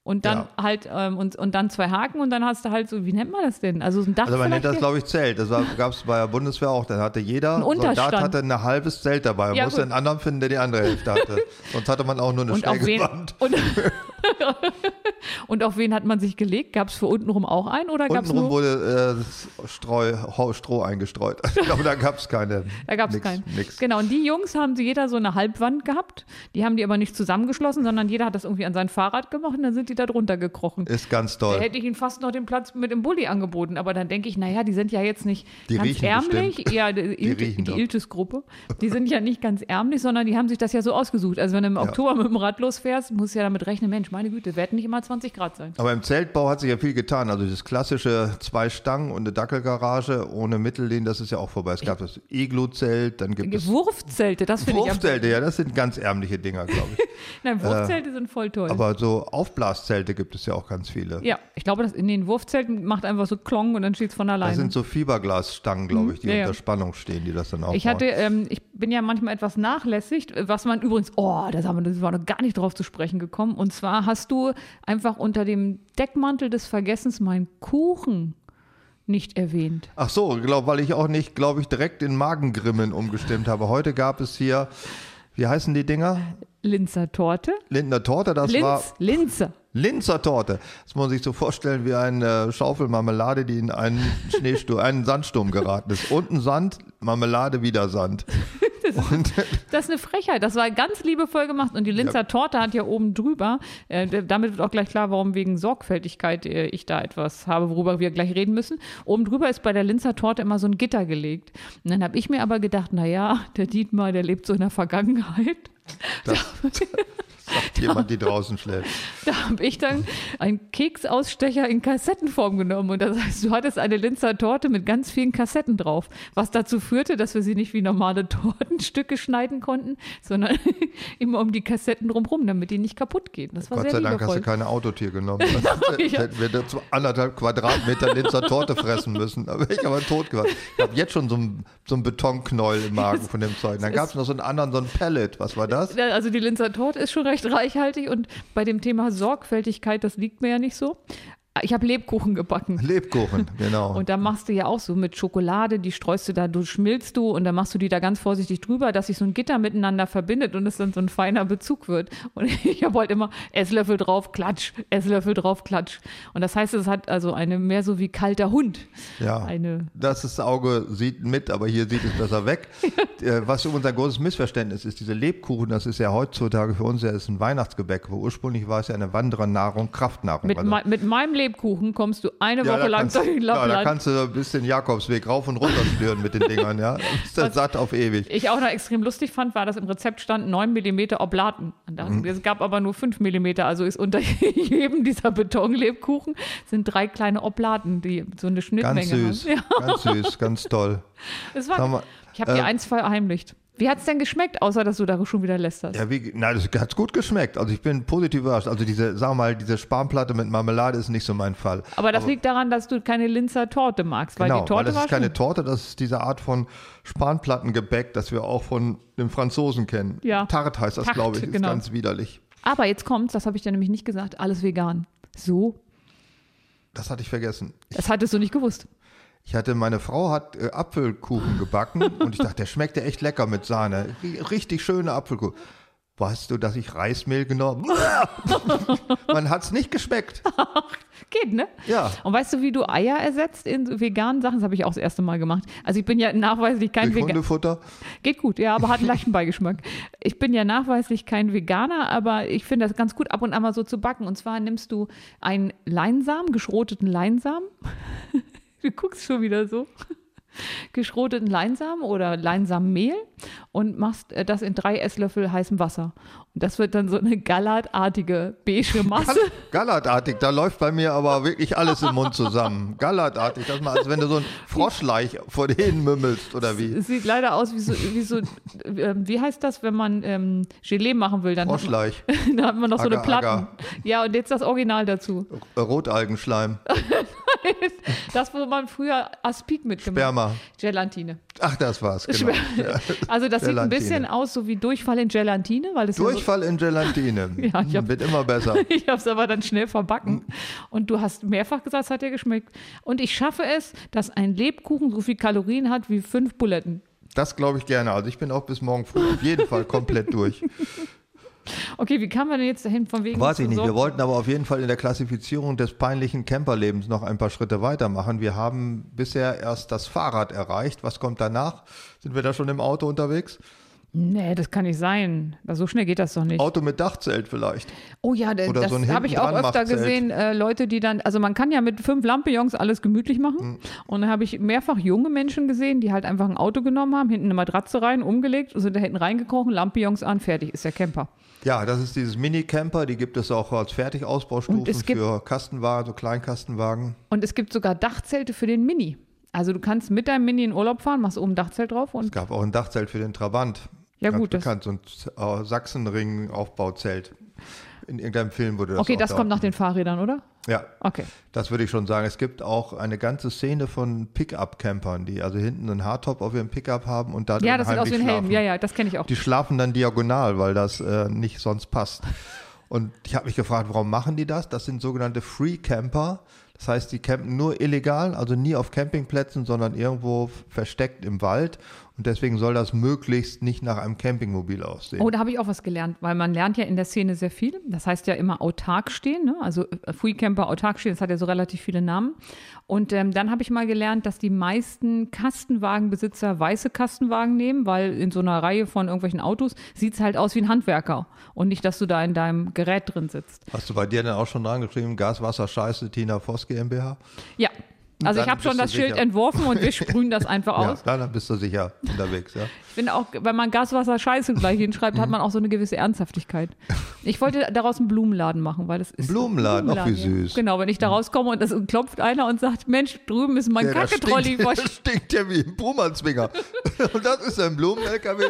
Und dann Ja. halt, ähm, und, und dann zwei Haken und dann hast du halt so, wie nennt man das denn? Also so ein Dach Also man nennt das, glaube ich, Zelt. Das gab es bei der Bundeswehr auch. Dann hatte jeder Unterstand. Soldat hatte ein halbes Zelt dabei. Man Ja, musste gut. einen anderen finden, der die andere Hälfte hatte. Sonst hatte man auch nur eine und schräge Wand. und, und auf wen hat man sich gelegt? Gab es für untenrum auch einen oder gab es Untenrum wurde äh, Streu, Stroh eingestreut. Ich glaube, da gab es keine. Da gab es keinen. Nix. Genau, und die Jungs haben sie jeder so eine Halbwand gehabt. Die haben die aber nicht zusammengeschlossen, sondern jeder hat das irgendwie an sein Fahrrad gemacht und dann sind die da drunter gekrochen. Ist ganz Da toll. hätte ich ihnen fast noch den Platz mit dem Bulli angeboten, aber dann denke ich, naja, die sind ja jetzt nicht Die ganz ärmlich. bestimmt. Ja, die, Ilte, riechen die. Iltis-Gruppe. Die sind ja nicht ganz ärmlich, sondern die haben sich das ja so ausgesucht. Also wenn du im Oktober mit dem Rad losfährst, musst du ja damit rechnen, Mensch, meine Güte, werden nicht immer 20 Grad sein. Aber im Zeltbau hat sich ja viel getan. Also das klassische zwei Stangen und eine Dackelgarage ohne Mittellehnen, das ist ja auch vorbei. Es gab das Iglu-Zelt, dann gibt es Wurfzelte, das finde ich Wurfzelte. Ja, das sind ganz ärmliche Dinger, glaube ich. Nein, Wurfzelte sind voll toll. Aber so Aufblaszelte gibt es ja auch ganz viele. ja, ich glaube, das in den Wurfzelten macht einfach so Klong und dann steht es von Das alleine. sind so Fiberglasstangen, glaube ich, die Ja, unter Spannung stehen, die das dann aufbauen. Ich hatte, ähm, ich bin ja manchmal etwas nachlässig, was man übrigens, oh, da haben wir, das war noch gar nicht drauf zu sprechen gekommen. Und zwar hast du einfach unter dem Deckmantel des Vergessens meinen Kuchen nicht erwähnt. Ach so, glaub, weil ich auch nicht, glaube ich, direkt in Magengrimmen umgestimmt habe. Heute gab es hier, wie heißen die Dinger? Linzer Torte? Lindner Torte, das war Linz, Linzer. Linzer Torte. Das muss man sich so vorstellen wie eine Schaufel Marmelade, die in einen Schneesturm, einen Sandsturm geraten ist. Unten Sand, Marmelade, wieder Sand. Und Das ist eine Frechheit. Das war ganz liebevoll gemacht. Und die Linzer Torte hat ja oben drüber, äh, damit wird auch gleich klar, warum wegen Sorgfältigkeit äh, ich da etwas habe, worüber wir gleich reden müssen. Oben drüber ist bei der Linzer Torte immer so ein Gitter gelegt. Und dann habe ich mir aber gedacht, naja, der Dietmar, der lebt so in der Vergangenheit. das sagt jemand, die draußen schläft. Da habe ich dann einen Keksausstecher in Kassettenform genommen. Und das heißt, du hattest eine Linzer Torte mit ganz vielen Kassetten drauf. Was dazu führte, dass wir sie nicht wie normale Tortenstücke schneiden konnten, sondern immer um die Kassetten drumherum, damit die nicht kaputt gehen. Das war Gott sehr sei Dank hast du keine Autotier genommen. Sonst Ja. hätten wir da zu anderthalb Quadratmeter Linzer Torte fressen müssen. Da wäre ich aber tot geworden. Ich habe jetzt schon so einen so einen Betonknäuel im Magen von dem Zeug. Dann gab es noch so einen anderen, so einen Pellet. Was war das? Also die Linzer Torte ist schon recht reichhaltig und bei dem Thema Sorgfältigkeit, das liegt mir ja nicht so. Ich habe Lebkuchen gebacken. Lebkuchen, genau. Und da machst du ja auch so mit Schokolade, die streust du da, du schmilzt du und dann machst du die da ganz vorsichtig drüber, dass sich so ein Gitter miteinander verbindet und es dann so ein feiner Bezug wird. Und ich habe halt immer Esslöffel drauf, klatsch, Esslöffel drauf, klatsch. Und das heißt, es hat also eine mehr so wie kalter Hund. ja, Eine, das das Auge sieht mit, aber hier sieht es besser weg. Äh, Was unser großes Missverständnis ist, diese Lebkuchen, das ist ja heutzutage für uns ja ist ein Weihnachtsgebäck, wo ursprünglich war es ja eine Wanderernahrung, Kraftnahrung. mit, Also- mit meinem Lebkuchen kommst du eine Ja, Woche lang kannst, durch ja, da Lappland. kannst du ein bisschen Jakobsweg rauf und runter spüren mit den Dingern, ja. Da bist du satt auf ewig. ich auch noch extrem lustig fand, war, dass im Rezept stand 9 mm Oblaten. Mhm. Es gab aber nur 5 mm, also ist unter jedem dieser Betonlebkuchen sind drei kleine Oblaten, die so eine Schnittmenge Ganz süß, haben. Ja, ganz süß, ganz toll. Sag war, ich habe dir äh, eins verheimlicht. Wie hat es denn geschmeckt, außer dass du da schon wieder lästerst? Ja, wie, na, das hat's gut geschmeckt. Also ich bin positiv überrascht. Also diese, sag mal, diese Spanplatte mit Marmelade ist nicht so mein Fall. aber das liegt daran, dass du keine Linzer Torte magst, weil genau, die Torte weil das war ist keine Torte, das ist diese Art von Spanplattengebäck, das wir auch von den Franzosen kennen. Ja. Tarte heißt das, glaube ich, ist genau. ganz widerlich. Aber jetzt kommt's, das habe ich dir nämlich nicht gesagt, alles vegan. So, Das hatte ich vergessen. das hattest du nicht gewusst. Ich hatte, meine Frau hat äh, Apfelkuchen gebacken und ich dachte, der schmeckt ja echt lecker mit Sahne. Richtig schöne Apfelkuchen. Weißt du, dass ich Reismehl genommen Man hat es nicht geschmeckt. Geht, ne? Ja. Und weißt du, wie du Eier ersetzt in veganen Sachen? Das habe ich auch das erste Mal gemacht. Also ich bin ja nachweislich kein Veganer. Hundefutter. Geht gut, ja, aber hat einen leichten Beigeschmack. Ich bin ja nachweislich kein Veganer, aber ich finde das ganz gut, ab und an mal so zu backen. Und zwar nimmst du einen Leinsamen, geschroteten Leinsamen. Du guckst schon wieder so. Geschroteten Leinsamen oder Leinsamenmehl und machst äh, das in drei Esslöffel heißem Wasser. Und das wird dann so eine gallertartige beige Masse. Gallertartig, da läuft bei mir aber wirklich alles im Mund zusammen. Gallertartig, das mal, als wenn du so ein Froschleich vor denen mümmelst oder wie. Es sieht leider aus wie so, wie so ähm, wie heißt das, wenn man ähm, Gelee machen will? Dann hat man, Froschleich, da hat man noch so eine Agar, Platten. Agar. Ja, und jetzt das Original dazu. Rotalgenschleim, Das, wo man früher Aspik mitgemacht Sperma. Gelatine. Ach, das war's, genau. Also das sieht ein Gelatine. bisschen aus so wie Durchfall in Gelatine, weil es ja Durchfall in Gelatine. Ja, ich hab- Wird immer besser. so, ich habe es aber dann schnell verbacken. Und du hast mehrfach gesagt, es hat dir geschmeckt. Und ich schaffe es, dass ein Lebkuchen so viel Kalorien hat wie fünf Buletten. Das glaube ich gerne. Also ich bin auch bis morgen früh auf jeden Fall komplett durch. Okay, wie kam man denn jetzt dahin von wegen? Weiß ich nicht. Wir wollten aber auf jeden Fall in der Klassifizierung des peinlichen Camperlebens noch ein paar Schritte weitermachen. Wir haben bisher erst das Fahrrad erreicht. Was kommt danach? Sind wir da schon im Auto unterwegs? Nee, das kann nicht sein. So schnell geht das doch nicht. Auto mit Dachzelt vielleicht. Oh ja, d- Oder das so habe ich auch öfter gesehen. Äh, Leute, die dann, also man kann ja mit fünf Lampions alles gemütlich machen. Mhm. Und dann habe ich mehrfach junge Menschen gesehen, die halt einfach ein Auto genommen haben, hinten eine Matratze rein, umgelegt, sind da hinten reingekrochen, Lampions an, fertig, ist der Camper. Ja, das ist dieses Mini-Camper. Die gibt es auch als Fertigausbaustufen es für Kastenwagen, so Kleinkastenwagen. Und es gibt sogar Dachzelte für den Mini. Also du kannst mit deinem Mini in Urlaub fahren, machst oben ein Dachzelt drauf Es und gab auch ein Dachzelt für den Trabant. Ja, Ganz gut, bekannt, so ein äh, Sachsenring-Aufbauzelt. In irgendeinem Film wurde das okay, das da kommt nach den Fahrrädern, oder? Ja, Okay. das würde ich schon sagen. Es gibt auch eine ganze Szene von Pickup-Campern, die also hinten einen Hardtop auf ihrem Pickup haben und da Ja, das sieht aus wie ein Helm. Ja, ja, das kenne ich auch. Die schlafen dann diagonal, weil das äh, nicht sonst passt. Und ich habe mich gefragt, warum machen die das? Das sind sogenannte Free Camper. Das heißt, die campen nur illegal, also nie auf Campingplätzen, sondern irgendwo versteckt im Wald. Und deswegen soll das möglichst nicht nach einem Campingmobil aussehen. Oh, da habe ich auch was gelernt, weil man lernt ja in der Szene sehr viel. Das heißt ja immer autark stehen, ne? also äh, Free Camper autark stehen, das hat ja so relativ viele Namen. Und ähm, dann habe ich mal gelernt, dass die meisten Kastenwagenbesitzer weiße Kastenwagen nehmen, weil in so einer Reihe von irgendwelchen Autos sieht es halt aus wie ein Handwerker und nicht, dass du da in deinem Gerät drin sitzt. Hast du bei dir dann auch schon dran geschrieben, Gas, Wasser, Scheiße, Tina Voss GmbH? Ja, also ich habe schon das Schild sicher. entworfen und wir sprühen das einfach Ja, aus. dann bist du sicher unterwegs, ja. Ich finde auch, wenn man Gaswasser Scheiße gleich hinschreibt, Mhm. hat man auch so eine gewisse Ernsthaftigkeit. Ich wollte daraus einen Blumenladen machen, weil das ist. Blumenladen, ach, wie ja. süß. Genau, wenn ich da rauskomme und es klopft einer und sagt, Mensch, drüben ist mein Ja, das Kacketrolli. stinkt, das stinkt ja wie ein Pumanzwinger. Und das ist ein Blumen-LKW.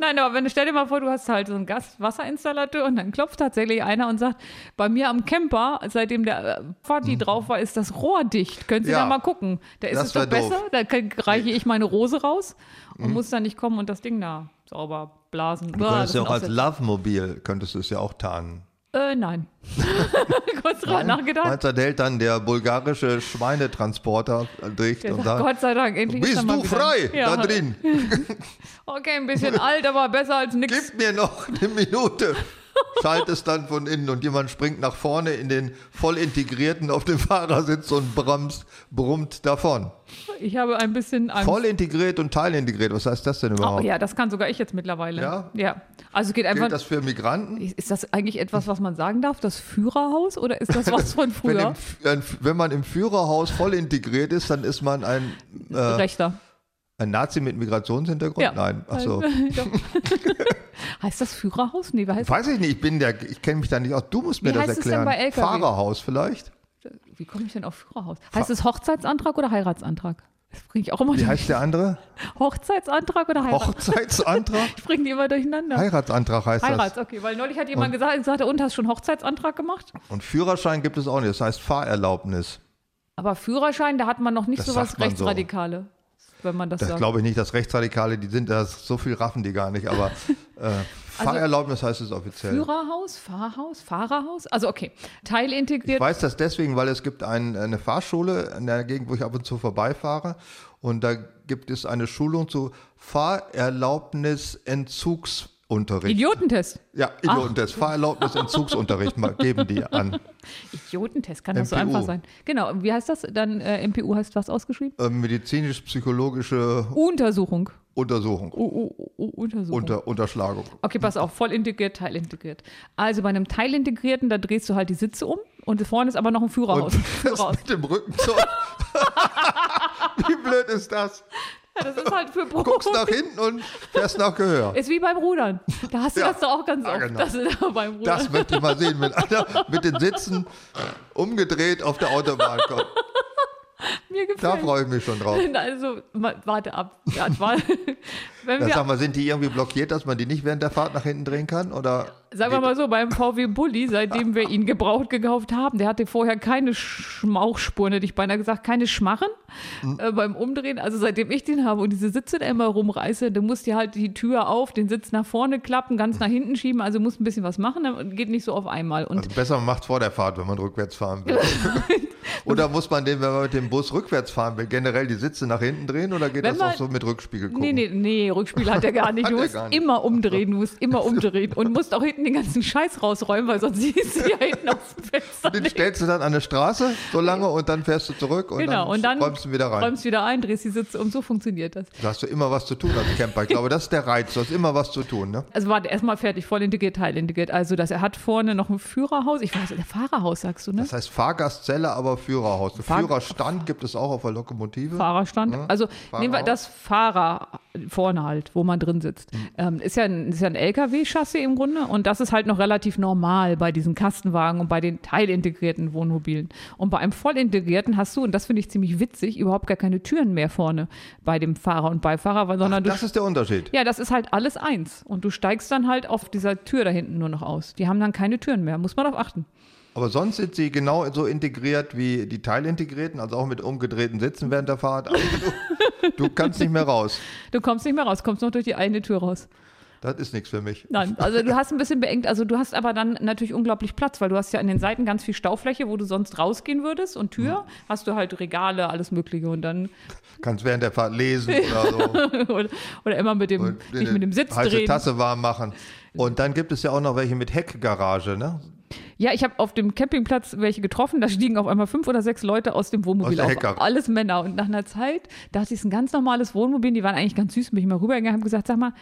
Nein, aber wenn stell dir mal vor, du hast halt so einen Gaswasserinstallateur und dann klopft tatsächlich einer und sagt, bei mir am Camper, seitdem der äh, Fati drauf war, ist das Rohr dicht. Können Sie Mhm. Ja. da mal gucken? Da ist es doch wär doof. Mhm. besser, da reiche ich meine Rose raus und muss dann nicht kommen und das Ding da sauber blasen. Du könntest ja auch als Love-Mobil, könntest du es ja auch tarnen. Äh, nein. Kurz drüber nachgedacht. Meinst du, hält dann der bulgarische Schweinetransporter Der und sagt, Gott sei Dank, endlich ist bist du frei Ja. da drin? Okay, ein bisschen alt, aber besser als nichts. Gib mir noch eine Minute. Schaltet es dann von innen und jemand springt nach vorne in den voll integrierten auf dem Fahrersitz und bremst, brummt davon. Ich habe ein bisschen Angst. Voll integriert und teilintegriert, was heißt das denn Oh, überhaupt? ja, das kann sogar ich jetzt mittlerweile. Ja? Ja. Also geht einfach. Gilt das für Migranten? ist das eigentlich etwas, was man sagen darf? Das Führerhaus oder ist das was von Wenn, früher? im, wenn, wenn man im Führerhaus voll integriert ist, dann ist man ein, äh, Rechter. ein Nazi mit Migrationshintergrund? Ja. Nein, achso. heißt das Führerhaus? Nee, wie heißt Weiß ich nicht, ich bin der, ich kenne mich da nicht aus. Du musst mir Wie das heißt es denn erklären. bei LKW? Fahrerhaus vielleicht? Wie komme ich denn auf Führerhaus? Heißt es Hochzeitsantrag oder Heiratsantrag? Das bringe ich auch immer Wie durch. heißt der andere? Hochzeitsantrag oder Heirat? Hochzeitsantrag? Ich bringe die immer durcheinander. Heiratsantrag heißt Heirats, okay, weil neulich hat jemand gesagt, gesagt, und hast schon Hochzeitsantrag gemacht? das. Und Führerschein gibt es auch nicht, das heißt Fahrerlaubnis. Aber Führerschein, da hat man noch nicht Das so was man so. Rechtsradikale, wenn man das, Das glaube ich nicht, dass Rechtsradikale, die sind das, so viel raffen die gar nicht, aber äh, Fahrerlaubnis heißt es offiziell. Führerhaus, Fahrhaus, Fahrerhaus? Also okay, Ich teilintegriert. weiß das deswegen, weil es gibt ein, eine Fahrschule in der Gegend, wo ich ab und zu vorbeifahre. Und da gibt es eine Schulung zu Fahrerlaubnisentzugsunterricht. Idiotentest. Ja, Idiotentest. Fahrerlaubnisentzugsunterricht mal- geben die an. Idiotentest, kann das so einfach sein. Genau, wie heißt das? Dann äh, MPU heißt was ausgeschrieben? Äh, Medizinisch-psychologische Untersuchung. Untersuchung. U Untersuchung. Unter, Unterschlagung. Okay, pass auf, voll integriert, teilintegriert. Also bei einem teilintegrierten, da drehst du halt die Sitze um und vorne ist aber noch ein Führerhaus. Und Führerhaus. das mit dem Rücken zu. Wie blöd ist das? Ja, das ist halt für Guckst nach hinten und fährst nach Gehör. Ist wie beim Rudern. Da hast du Ja. das doch auch ganz Ja, oft. genau. dass du da beim Rudern. Das möchte ich mal sehen, wenn einer mit den Sitzen umgedreht auf der Autobahn kommt. mir Da freue ich mich schon drauf. Also, warte ab. Mal. Wenn wir, sag mal, sind die irgendwie blockiert, dass man die nicht während der Fahrt nach hinten drehen kann? Oder sagen wir mal so, beim VW Bulli, seitdem wir ihn gebraucht gekauft haben, der hatte vorher keine Schmauchspuren, hätte ich beinahe gesagt, keine Schmarren Hm. äh, beim Umdrehen. Also seitdem ich den habe und diese Sitze da immer rumreiße, dann musst du halt die Tür auf, den Sitz nach vorne klappen, ganz nach hinten schieben, also musst ein bisschen was machen, dann geht nicht so auf einmal. Und also besser macht vor der Fahrt, wenn man rückwärts fahren will. Oder muss man den, wenn man mit dem Bus rückwärts fahren will, generell die Sitze nach hinten drehen oder geht Wenn das auch so mit Rückspiegel gucken? Nee, nee, nee, Rückspiel hat er gar nicht. Du musst nicht. immer umdrehen, du musst immer umdrehen und musst auch hinten den ganzen Scheiß rausräumen, weil sonst siehst du ja hinten aus dem Fenster. Und den stellst du dann an eine Straße so lange und dann fährst du zurück und Genau, dann, und dann räumst du wieder rein. räumst wieder ein, drehst die Sitze um, so funktioniert das. Da hast du immer was zu tun als Camper. Ich glaube, das ist der Reiz. Du hast immer was zu tun. Ne? Also warte, erstmal fertig, voll integriert, teilintegriert. Also das, er hat vorne noch ein Führerhaus, ich weiß, der Fahrerhaus sagst du, ne? Das heißt Fahrgastzelle, aber Führerhaus. Ein Fahr- Führerstand gibt es auch auf der Lokomotive. Fahrerstand. Also nehmen wir Fahrerhaus. das Fahrer vorne halt, wo man drin sitzt. Mhm. Ähm, ist ja ein, ist ja ein LKW-Chassis im Grunde und das ist halt noch relativ normal bei diesen Kastenwagen und bei den teilintegrierten Wohnmobilen. Und bei einem vollintegrierten hast du, und das finde ich ziemlich witzig, überhaupt gar keine Türen mehr vorne bei dem Fahrer und Beifahrer, weil- sondern du Das ist der Unterschied. Ja, das ist halt alles eins. Und du steigst dann halt auf dieser Tür da hinten nur noch aus. Die haben dann keine Türen mehr. Muss man darauf achten. Aber sonst sind sie genau so integriert wie die Teilintegrierten, also auch mit umgedrehten Sitzen während der Fahrt. Also du, du kannst nicht mehr raus. Du kommst nicht mehr raus, kommst noch durch die eine Tür raus. Das ist nichts für mich. Nein, also du hast ein bisschen beengt. Also du hast aber dann natürlich unglaublich Platz, weil du hast ja an den Seiten ganz viel Staufläche, wo du sonst rausgehen würdest. Und Tür hast du halt Regale, alles Mögliche. Und dann, Kannst während der Fahrt lesen oder so. oder, oder immer mit dem, dich mit dem Sitz heiße drehen. Tasse warm machen. Und dann gibt es ja auch noch welche mit Heckgarage, ne? Ja, ich habe auf dem Campingplatz welche getroffen, da stiegen auf einmal fünf oder sechs Leute aus dem Wohnmobil Aus auf. Alles Männer. Und nach einer Zeit dachte ich, es ist ein ganz normales Wohnmobil, die waren eigentlich ganz süß, bin ich mal rübergegangen, habe gesagt, sag mal,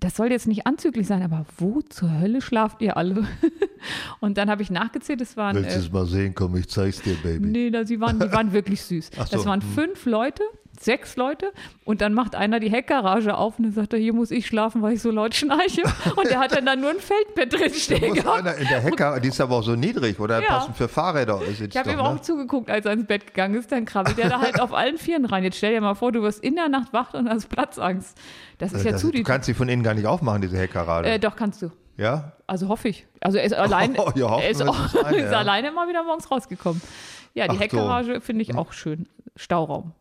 das soll jetzt nicht anzüglich sein, aber wo zur Hölle schlaft ihr alle? Und dann habe ich nachgezählt, es waren. Willst du Äh, es mal sehen? Komm, ich zeig's dir, Baby. nee, da, sie waren, die waren wirklich süß. So, Das waren fünf Leute, sechs Leute und dann macht einer die Heckgarage auf und dann sagt er, hier muss ich schlafen, weil ich so laut schnarche. Und der hat dann, dann nur ein Feldbett drin Da stehen muss gehabt. einer in der Heckgarage, die ist aber auch so niedrig, oder? Ja. Passend für Fahrräder ist Ich habe ihm auch ne? zugeguckt, als er ins Bett gegangen ist. Dann krabbelt er da halt auf allen Vieren rein. Jetzt stell dir mal vor, du wirst in der Nacht wach und hast Platzangst. Das ist ja Äh, Das, zu du kannst sie von innen gar nicht aufmachen, diese Heckgarage. Äh, doch, kannst du. ja? Also hoffe ich. Also er ist allein, Oh, ja, hoffen er ist, auch, ist eine, ist ja. alleine immer wieder morgens rausgekommen. Ja, die Ach so. Heckgarage finde ich auch schön. Stauraum.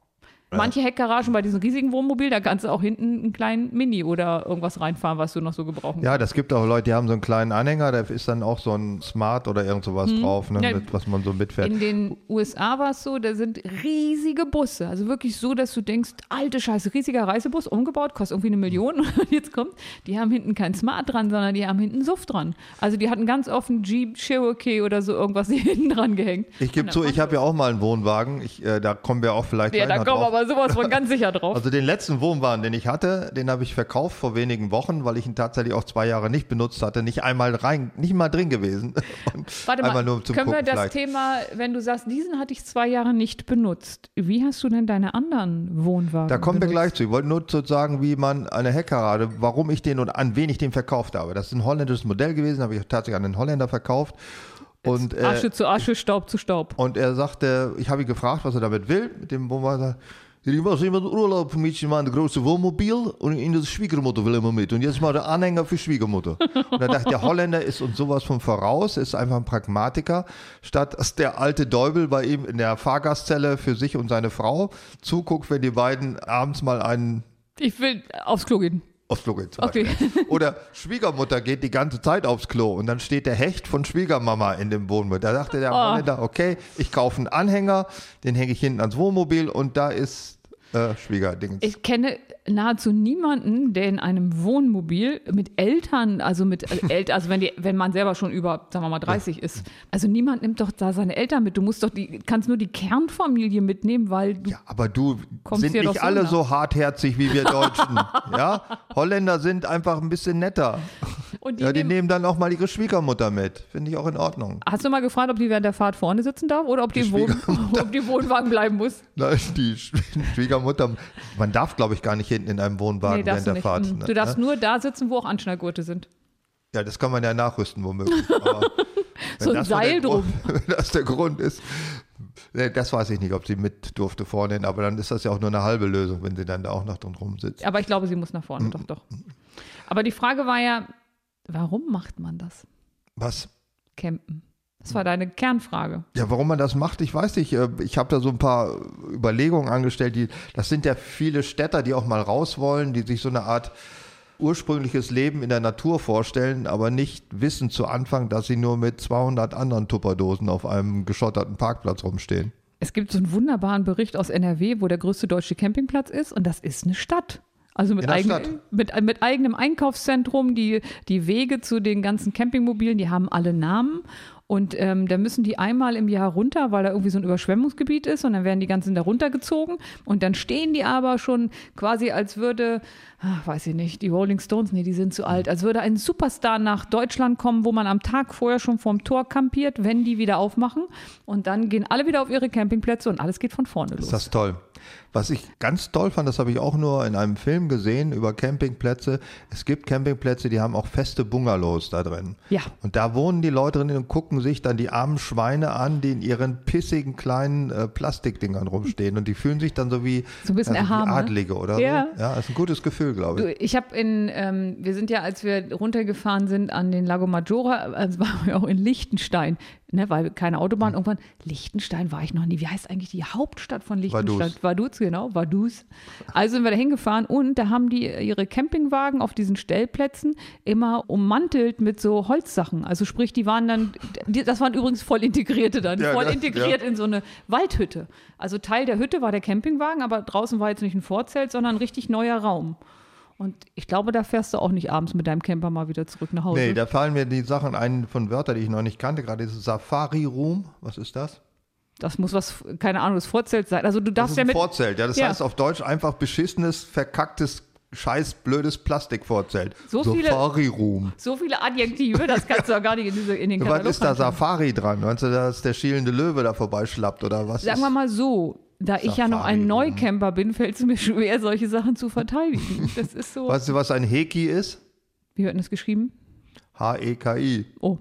Manche Heckgaragen bei diesen riesigen Wohnmobilen, da kannst du auch hinten einen kleinen Mini oder irgendwas reinfahren, was du noch so gebrauchen Ja, das gibt auch Leute, die haben so einen kleinen Anhänger, da ist dann auch so ein Smart oder irgend sowas drauf, ne. Ja. mit, was man so mitfährt. In den USA war es so, da sind riesige Busse. Also wirklich so, dass du denkst, alte Scheiße, riesiger Reisebus, umgebaut, kostet irgendwie eine Million. Und jetzt kommt, die haben hinten kein Smart dran, sondern die haben hinten Suff dran. Also die hatten ganz offen Jeep Cherokee oder so irgendwas hinten dran gehängt. Ich gebe zu, ich habe ja auch mal einen Wohnwagen, ich, äh, da kommen wir auch vielleicht Ja, da kommen wir aber sowas von ganz sicher drauf. Also den letzten Wohnwagen, den ich hatte, den habe ich verkauft vor wenigen Wochen, weil ich ihn tatsächlich auch zwei Jahre nicht benutzt hatte, nicht einmal rein, nicht mal drin gewesen. Warte mal, können wir Gucken das vielleicht. Thema, wenn du sagst, diesen hatte ich zwei Jahre nicht benutzt, wie hast du denn deine anderen Wohnwagen Da kommen wir benutzt? gleich zu. Ich wollte nur zu sagen, wie man eine Heckgarage, warum ich den und an wen ich den verkauft habe. Das ist ein holländisches Modell gewesen, habe ich tatsächlich an einen Holländer verkauft. Und, äh, Asche zu Asche, Staub zu Staub. und er sagte, ich habe ihn gefragt, was er damit will, mit dem Wohnwagen. Ich was immer Urlaub mit meinem großen Wohnmobil und in der Schwiegermutter will immer mit. Und jetzt mal der Anhänger für Schwiegermutter. Und da dachte der Holländer ist uns sowas von voraus, ist einfach ein Pragmatiker, statt dass der alte Däubel bei ihm in der Fahrgastzelle für sich und seine Frau zuguckt, wenn die beiden abends mal einen Ich will aufs Klo gehen. Ausflug gehen. zum Okay. Beispiel. Oder Schwiegermutter geht die ganze Zeit aufs Klo und dann steht der Hecht von Schwiegermama in dem Wohnmobil. Da dachte der Oh. Holländer, okay, ich kaufe einen Anhänger, den hänge ich hinten ans Wohnmobil und da ist äh, Schwiegerdings. Ich kenne nahezu niemanden, der in einem Wohnmobil mit Eltern, also mit Eltern, also wenn, die, wenn man selber schon über, sagen wir mal, 30 ist. Also niemand nimmt doch da seine Eltern mit. Du musst doch die, kannst nur die Kernfamilie mitnehmen, weil du. ja, aber du Kommst sind nicht alle so hartherzig wie wir Deutschen. ja, Holländer sind einfach ein bisschen netter. Und Ja, die nehmen- nehmen dann auch mal ihre Schwiegermutter mit. Finde ich auch in Ordnung. Hast du mal gefragt, ob die während der Fahrt vorne sitzen darf oder ob die, Die Wohn ob die Wohnwagen bleiben muss? Nein, die Sch- Schwiegermutter, man darf, glaube ich, gar nicht hinten in einem Wohnwagen Nee, während du der nicht. Fahrt. Mm. ne? Du darfst nur da sitzen, wo auch Anschnallgurte sind. Ja, das kann man ja nachrüsten, womöglich. So ein Seil der Grund, Wenn das der Grund ist. Das weiß ich nicht, ob sie mit durfte vorne, aber dann ist das ja auch nur eine halbe Lösung, wenn sie dann da auch noch drin rumsitzt. Aber ich glaube, sie muss nach vorne, Mm. doch, doch. Aber die Frage war ja, warum macht man das? Was? Campen. Das war deine Kernfrage. Ja, warum man das macht, ich weiß nicht. Äh, Ich habe da so ein paar Überlegungen angestellt. Die, das sind ja viele Städter, die auch mal raus wollen, die sich so eine Art ursprüngliches Leben in der Natur vorstellen, aber nicht wissen zu Anfang, dass sie nur mit 200 anderen Tupperdosen auf einem geschotterten Parkplatz rumstehen. Es gibt so einen wunderbaren Bericht aus NRW, wo der größte deutsche Campingplatz ist und das ist eine Stadt. Also mit, eigen, mit, mit eigenem Einkaufszentrum, die, die Wege zu den ganzen Campingmobilen, die haben alle Namen. Und ähm, da müssen die einmal im Jahr runter, weil da irgendwie so ein Überschwemmungsgebiet ist und dann werden die ganzen da runtergezogen und dann stehen die aber schon quasi als würde, ach, weiß ich nicht, die Rolling Stones, nee, die sind zu alt, als würde ein Superstar nach Deutschland kommen, wo man am Tag vorher schon vorm Tor kampiert, wenn die wieder aufmachen und dann gehen alle wieder auf ihre Campingplätze und alles geht von vorne los. Ist das toll. Was ich ganz toll fand, das habe ich auch nur in einem Film gesehen über Campingplätze. Es gibt Campingplätze, die haben auch feste Bungalows da drin. Ja. Und da wohnen die Leute drin und gucken sich dann die armen Schweine an, die in ihren pissigen kleinen äh, Plastikdingern rumstehen. Und die fühlen sich dann so wie, So ein bisschen ja, so wie erhaben, ne? Adlige oder Ja. so. Ja, ist ein gutes Gefühl, glaube Du, ich. ich habe in, ähm, wir sind ja, als wir runtergefahren sind an den Lago Maggiore, also waren wir auch in Liechtenstein, ne, weil keine Hm. Autobahn. Irgendwann, Liechtenstein war ich noch nie. Wie heißt eigentlich die Hauptstadt von Liechtenstein? Vaduz. Vaduz, genau, Vaduz. Also sind wir da hingefahren und da haben die ihre Campingwagen auf diesen Stellplätzen immer ummantelt mit so Holzsachen. Also sprich, die waren dann, das waren übrigens voll integrierte dann, Ja, voll das- integriert in so eine Waldhütte. Also Teil der Hütte war der Campingwagen, aber draußen war jetzt nicht ein Vorzelt, sondern ein richtig neuer Raum. Und ich glaube, da fährst du auch nicht abends mit deinem Camper mal wieder zurück nach Hause. Nee, da fallen mir die Sachen ein von Wörtern, die ich noch nicht kannte. Gerade dieses Safari Room. Was ist das? Das muss was, keine Ahnung, das Vorzelt sein. Also du Das darfst ist ja mit. Vorzelt. Ja, das Ja. heißt auf Deutsch einfach beschissenes, verkacktes, scheiß blödes Plastikvorzelt. So viele- Safari Room. So viele Adjektive, das kannst du auch gar nicht in, diese, in den Was Katalog ist da. Safari dran? Meinst du, dass der schielende Löwe da vorbeischlappt oder was? Sagen wir mal so, da ich ja noch ein. Neucamper bin, fällt es mir schwer, solche Sachen zu verteidigen. Das ist so. Weißt du, was ein Heki ist? Wie wird denn das geschrieben? H-E-K-I. Oh.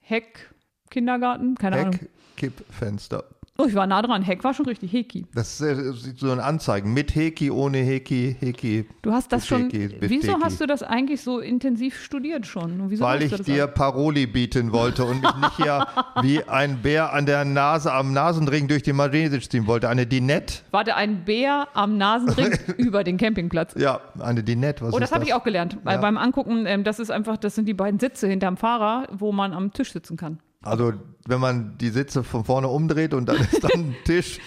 Heck, Kindergarten, keine Ahnung. Kippfenster. Oh, ich war nah dran. Heck war schon richtig Heki. Das ist äh, so ein Anzeigen. Mit Heki, ohne Heki, Heki. Du hast das schon. Bifeki, Wieso Bifteki. hast du das eigentlich so intensiv studiert schon? Weil ich dir alles? Paroli bieten wollte und mich nicht hier wie ein Bär an der Nase am Nasenring durch die Manesisch ziehen wollte. Eine Dinette. Warte, ein Bär am Nasenring über den Campingplatz. Ja, eine Dinette. Was Oh, das habe ich auch gelernt. Ja. beim Angucken, ähm, das ist einfach, das sind die beiden Sitze hinterm Fahrer, wo man am Tisch sitzen kann. Also, wenn man die Sitze von vorne umdreht und dann ist dann ein Tisch,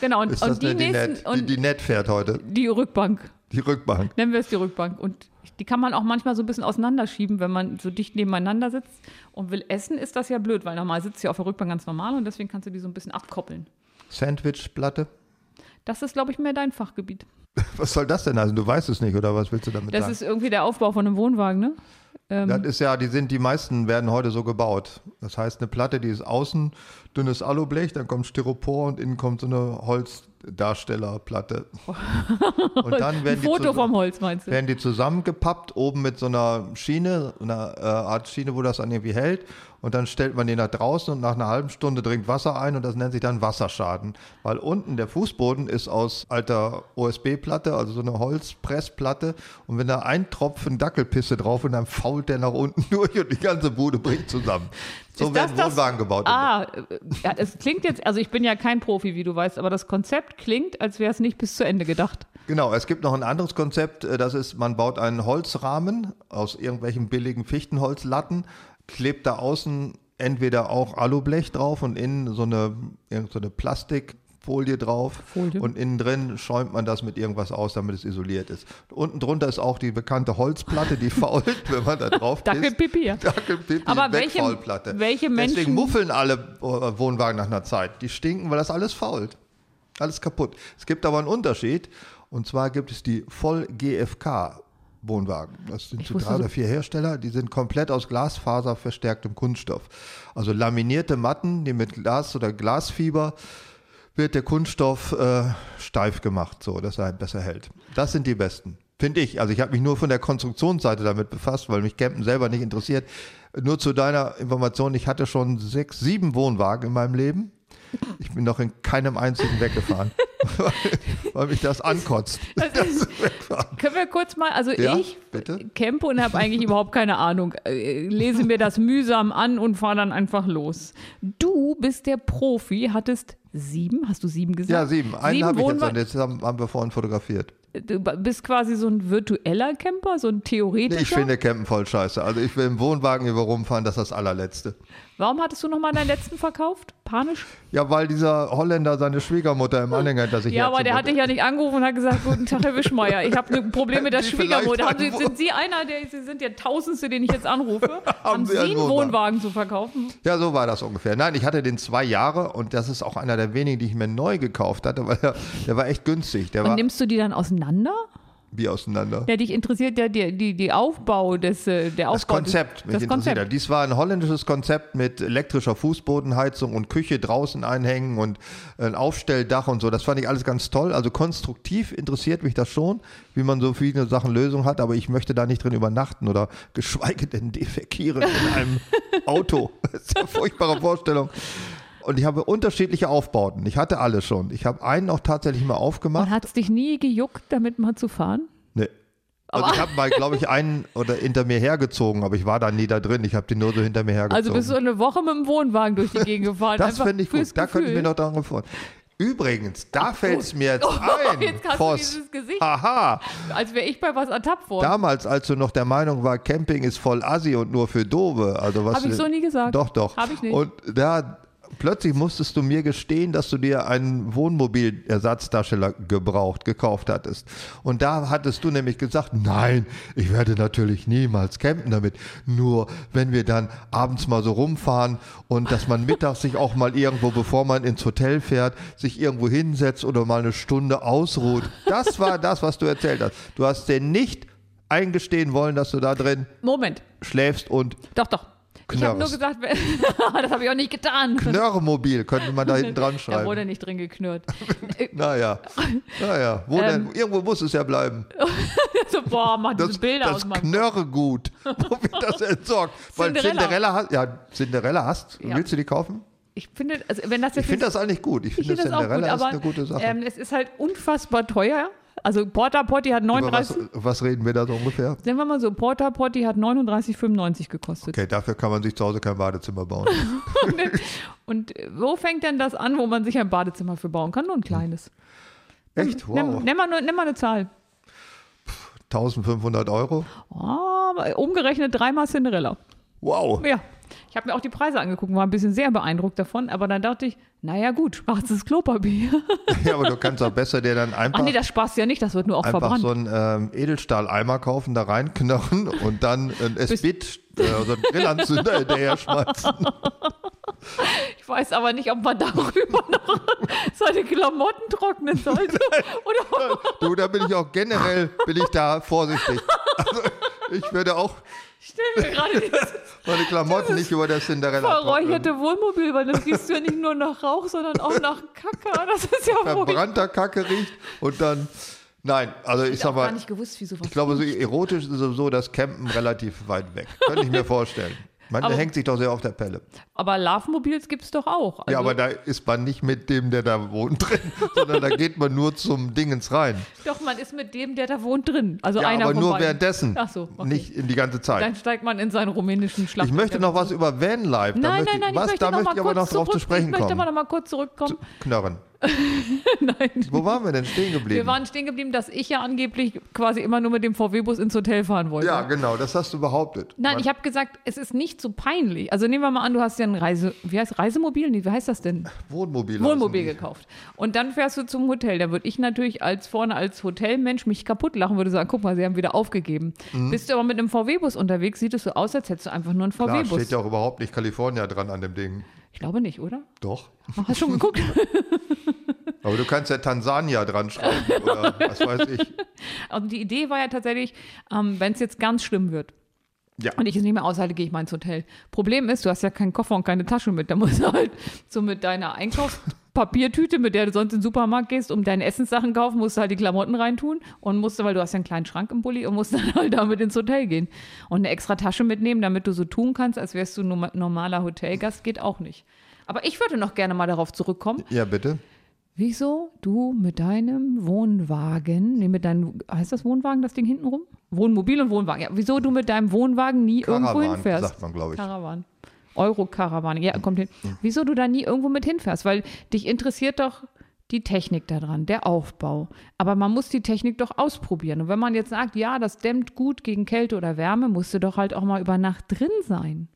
Genau, und, das und die nächsten, Dinette. Die und Dinette fährt heute. die Rückbank. Die Rückbank. Nennen wir es die Rückbank. Und die kann man auch manchmal so ein bisschen auseinanderschieben, wenn man so dicht nebeneinander sitzt und will essen, ist das ja blöd, weil normal sitzt ja auf der Rückbank ganz normal und deswegen kannst du die so ein bisschen abkoppeln. Sandwichplatte. Das ist, glaube ich, mehr dein Fachgebiet. Was soll das denn heißen? Du weißt es nicht, oder was willst du damit Das sagen? ist irgendwie der Aufbau von einem Wohnwagen, ne? Das ist ja, die sind, die meisten werden heute so gebaut. Das heißt, eine Platte, die ist außen dünnes Alublech, dann kommt Styropor und innen kommt so eine Holzdarstellerplatte. Und dann Ein werden die, Foto zus- vom Holz, meinst du? werden die zusammengepappt, oben mit so einer Schiene, einer äh, Art Schiene, wo das dann irgendwie hält. Und dann stellt man die nach draußen und nach einer halben Stunde dringt Wasser ein und das nennt sich dann Wasserschaden. Weil unten der Fußboden ist aus alter OSB-Platte, also so eine Holzpressplatte. Und wenn da ein Tropfen Dackelpisse drauf und dann fault der nach unten durch und die ganze Bude bricht zusammen. So Ist das werden das- Wohnwagen gebaut. Ah, äh, ja, es klingt jetzt, also ich bin ja kein Profi, wie du weißt, aber das Konzept klingt, als wäre es nicht bis zu Ende gedacht. Genau, es gibt noch ein anderes Konzept, äh, das ist, man baut einen Holzrahmen aus irgendwelchen billigen Fichtenholzlatten, klebt da außen entweder auch Alublech drauf und innen so eine, so eine Plastikfolie drauf Folie. und innen drin schäumt man das mit irgendwas aus, damit es isoliert ist. Unten drunter ist auch die bekannte Holzplatte, die fault, wenn man da drauf. Dackelpipi, ja. Dackelpipi, Aber welche- welche Menschen- Deswegen muffeln alle äh, Wohnwagen nach einer Zeit. Die stinken, weil das alles fault. Alles kaputt. Es gibt aber einen Unterschied. Und zwar gibt es die Voll-GFK. Wohnwagen. Das sind so drei oder vier Hersteller, die sind komplett aus Glasfaser verstärktem Kunststoff. Also laminierte Matten, die mit Glas oder Glasfieber wird der Kunststoff äh, steif gemacht, so dass er besser hält. Das sind die besten. Finde ich. Also ich habe mich nur von der Konstruktionsseite damit befasst, weil mich Campen selber nicht interessiert. Nur zu deiner Information, ich hatte schon sechs, sieben Wohnwagen in meinem Leben. Ich bin noch in keinem einzigen weggefahren, weil, weil mich das ankotzt. Wegfahren. Können wir kurz mal, also Ja, ich bitte? campe und habe eigentlich überhaupt keine Ahnung. Äh, Lese mir das mühsam an und fahre dann einfach los. Du bist der Profi, hattest sieben, hast du sieben gesagt? Ja, sieben. Einen habe ich jetzt, und jetzt haben, haben wir vorhin fotografiert. Du bist quasi so ein virtueller Camper, so ein theoretischer. Ich finde Campen voll scheiße. Also ich will im Wohnwagen über rumfahren, das ist das allerletzte. Warum hattest du nochmal deinen letzten verkauft? Panisch? Ja, weil dieser Holländer seine Schwiegermutter im Anhänger hinter sich Ja, aber der hat dich ja nicht angerufen und hat gesagt, guten Tag, Herr Wischmeier, ich habe ein Problem mit der Schwiegermutter. Haben Sie, sind Sie einer, der, Sie sind der Tausendste, den ich jetzt anrufe? Haben Sie Sie einen Wohnwagen? Wohnwagen zu verkaufen? Ja, so war das ungefähr. Nein, ich hatte den zwei Jahre und das ist auch einer der wenigen, die ich mir neu gekauft hatte, weil der, der war echt günstig. Der Und war nimmst du die dann auseinander? Wie auseinander. Ja, dich interessiert ja die, die, die Aufbau des, äh, der Das Aufbau Konzept, des, mich das interessiert. Konzept. Dies war ein holländisches Konzept mit elektrischer Fußbodenheizung und Küche draußen einhängen und ein Aufstelldach und so. Das fand ich alles ganz toll. Also konstruktiv interessiert mich das schon, wie man so viele Sachen Lösung hat, aber ich möchte da nicht drin übernachten oder geschweige denn defekieren in einem Auto. Das ist eine furchtbare Vorstellung. Und ich habe unterschiedliche Aufbauten. Ich hatte alle schon. Ich habe einen auch tatsächlich mal aufgemacht. Und hat es dich nie gejuckt, damit mal zu fahren? Nee. Also ich habe mal, glaube ich, einen oder hinter mir hergezogen, aber ich war da nie da drin. Ich habe den nur so hinter mir hergezogen. Also bist du eine Woche mit dem Wohnwagen durch die Gegend gefahren? das fände ich gut. Da könnte ich mir Gefühl. noch daran gefallen. Übrigens, da fällt es mir jetzt ein. jetzt du Voss. dieses Gesicht. Haha. Als wäre ich bei was ertappt worden. Damals, als du noch der Meinung war, Camping ist voll assi und nur für Dove. Also was Hab ich du- so nie gesagt. Doch, doch. Hab ich nicht. Und da plötzlich musstest du mir gestehen, dass du dir einen Wohnmobilersatzdarsteller gebraucht, gekauft hattest. Und da hattest du nämlich gesagt, nein, ich werde natürlich niemals campen damit. Nur wenn wir dann abends mal so rumfahren und dass man mittags sich auch mal irgendwo, bevor man ins Hotel fährt, sich irgendwo hinsetzt oder mal eine Stunde ausruht. Das war das, was du erzählt hast. Du hast dir nicht eingestehen wollen, dass du da drin Moment. schläfst und Doch, doch. Ich habe nur gesagt, das habe ich auch nicht getan. Knörremobil könnte man da hinten dran Da wurde schreiben. nicht drin geknurrt. Naja, naja, wo Ähm. denn? Irgendwo muss es ja bleiben. so, boah, mach diese Das, Bilder das aus meinem Knörregut, wo wird das entsorgt? Weil Cinderella. Cinderella hast, ja, Cinderella hast, Ja. willst du die kaufen? Ich finde, also wenn das Ich jetzt finde das eigentlich gut. Ich ich finde, das auch gut, Cinderella ist aber eine gute Sache. ähm, es ist halt unfassbar teuer. Also Porta Potty hat Über was, 39, was reden wir da so ungefähr? sagen wir mal so, Porta Potty hat 39,95 gekostet. Okay, dafür kann man sich zu Hause kein Badezimmer bauen. Und äh, wo fängt denn das an, wo man sich ein Badezimmer für bauen kann? Nur ein kleines. Echt? Nimm, Wow. nimm, mal, nur- nimm mal eine Zahl. 1500 Euro? Oh, umgerechnet dreimal Cinderella. Wow. Ja. Ich habe mir auch die Preise angeguckt, war ein bisschen sehr beeindruckt davon, aber dann dachte ich, naja gut, schwarzes Klopapier. Ja, aber du kannst auch besser dir dann einfach, Ach nee, das spaßt ja nicht, das wird nur auch einfach verbrannt. so einen ähm, Edelstahleimer kaufen, da reinknarren und dann ein Esbit, äh, so einen Grillanzünder hinterher schmeißen. Ich weiß aber nicht, ob man darüber noch seine Klamotten trocknen sollte. Oder Du, da bin ich auch generell, bin ich da vorsichtig. Also, ich würde auch stell mir gerade dieses meine Klamotten nicht über der Cinderella trocknen. verräucherte Wohnmobil, weil das riechst du ja nicht nur nach Rauch, sondern auch nach Kacke. Das ist ja wohl. verbrannter Kacke riecht und dann, nein, also ich Ich sag habe gar mal, nicht gewusst, wie sowas ich glaube, so erotisch ist sowieso das Campen relativ weit weg. Könnte ich mir vorstellen. Man Aber- hängt sich doch sehr auf der Pelle. Aber Love-Mobils gibt es doch auch. Also, ja, aber da ist man nicht mit dem, der da wohnt, drin, sondern da geht man nur zum Dingens rein. Doch, man ist mit dem, der da wohnt, drin. Also Ja, einer aber nur beiden. währenddessen, Ach so, okay. nicht in die ganze Zeit. Dann steigt man in seinen rumänischen Schlacht. ich möchte noch was über Vanlife. Nein, nein, nein, ich, was, möchte da noch möchte ich aber noch drauf zurück, zu sprechen Ich möchte aber kommen. noch mal kurz zurückkommen. Knarren. Nein. Wo waren wir denn stehen geblieben? Wir waren stehen geblieben, dass ich ja angeblich quasi immer nur mit dem VW-Bus ins Hotel fahren wollte. ja, genau, das hast du behauptet. Nein, Man- ich habe gesagt, es ist nicht so peinlich. Also nehmen wir mal an, du hast ja ein Reise, wie heißt Reisemobil? Nee, wie heißt das denn? Wohnmobil. Wohnmobil gekauft. Und dann fährst du zum Hotel. Da würde ich natürlich als vorne als Hotelmensch mich kaputt lachen, würde sagen, guck mal, sie haben wieder aufgegeben. Bist du aber mit einem VW-Bus unterwegs, sieht es so aus, als hättest du einfach nur einen VW-Bus. steht ja auch überhaupt nicht California dran an dem Ding. Ich glaube nicht, oder? Doch. Ach, Hast schon geguckt? Aber du kannst ja Tansania dran schreiben oder was weiß ich. Also die Idee war ja tatsächlich, ähm, wenn es jetzt ganz schlimm wird Ja. und ich es nicht mehr aushalte, gehe ich mal ins Hotel. Problem ist, du hast ja keinen Koffer und keine Tasche mit. Da musst du halt so mit deiner Einkaufspapiertüte, mit der du sonst in den Supermarkt gehst, um deine Essenssachen kaufen, musst du halt die Klamotten reintun und musst, du, weil du hast ja einen kleinen Schrank im Bulli und musst dann halt damit ins Hotel gehen. Und eine extra Tasche mitnehmen, damit du so tun kannst, als wärst du ein normaler Hotelgast, geht auch nicht. Aber ich würde noch gerne mal darauf zurückkommen, Ja, bitte. Wieso du mit deinem Wohnwagen, nee, mit deinem, heißt das Wohnwagen, das Ding hinten rum? Wohnmobil und Wohnwagen, ja. Wieso du mit deinem Wohnwagen nie irgendwo Caravan, hinfährst? sagt man, glaube ich. Caravan. Euro-Caravan, ja, kommt hin. Wieso du da nie irgendwo mit hinfährst? Weil dich interessiert doch die Technik daran, der Aufbau. Aber man muss die Technik doch ausprobieren. Und wenn man jetzt sagt, ja, das dämmt gut gegen Kälte oder Wärme, musst du doch halt auch mal über Nacht drin sein.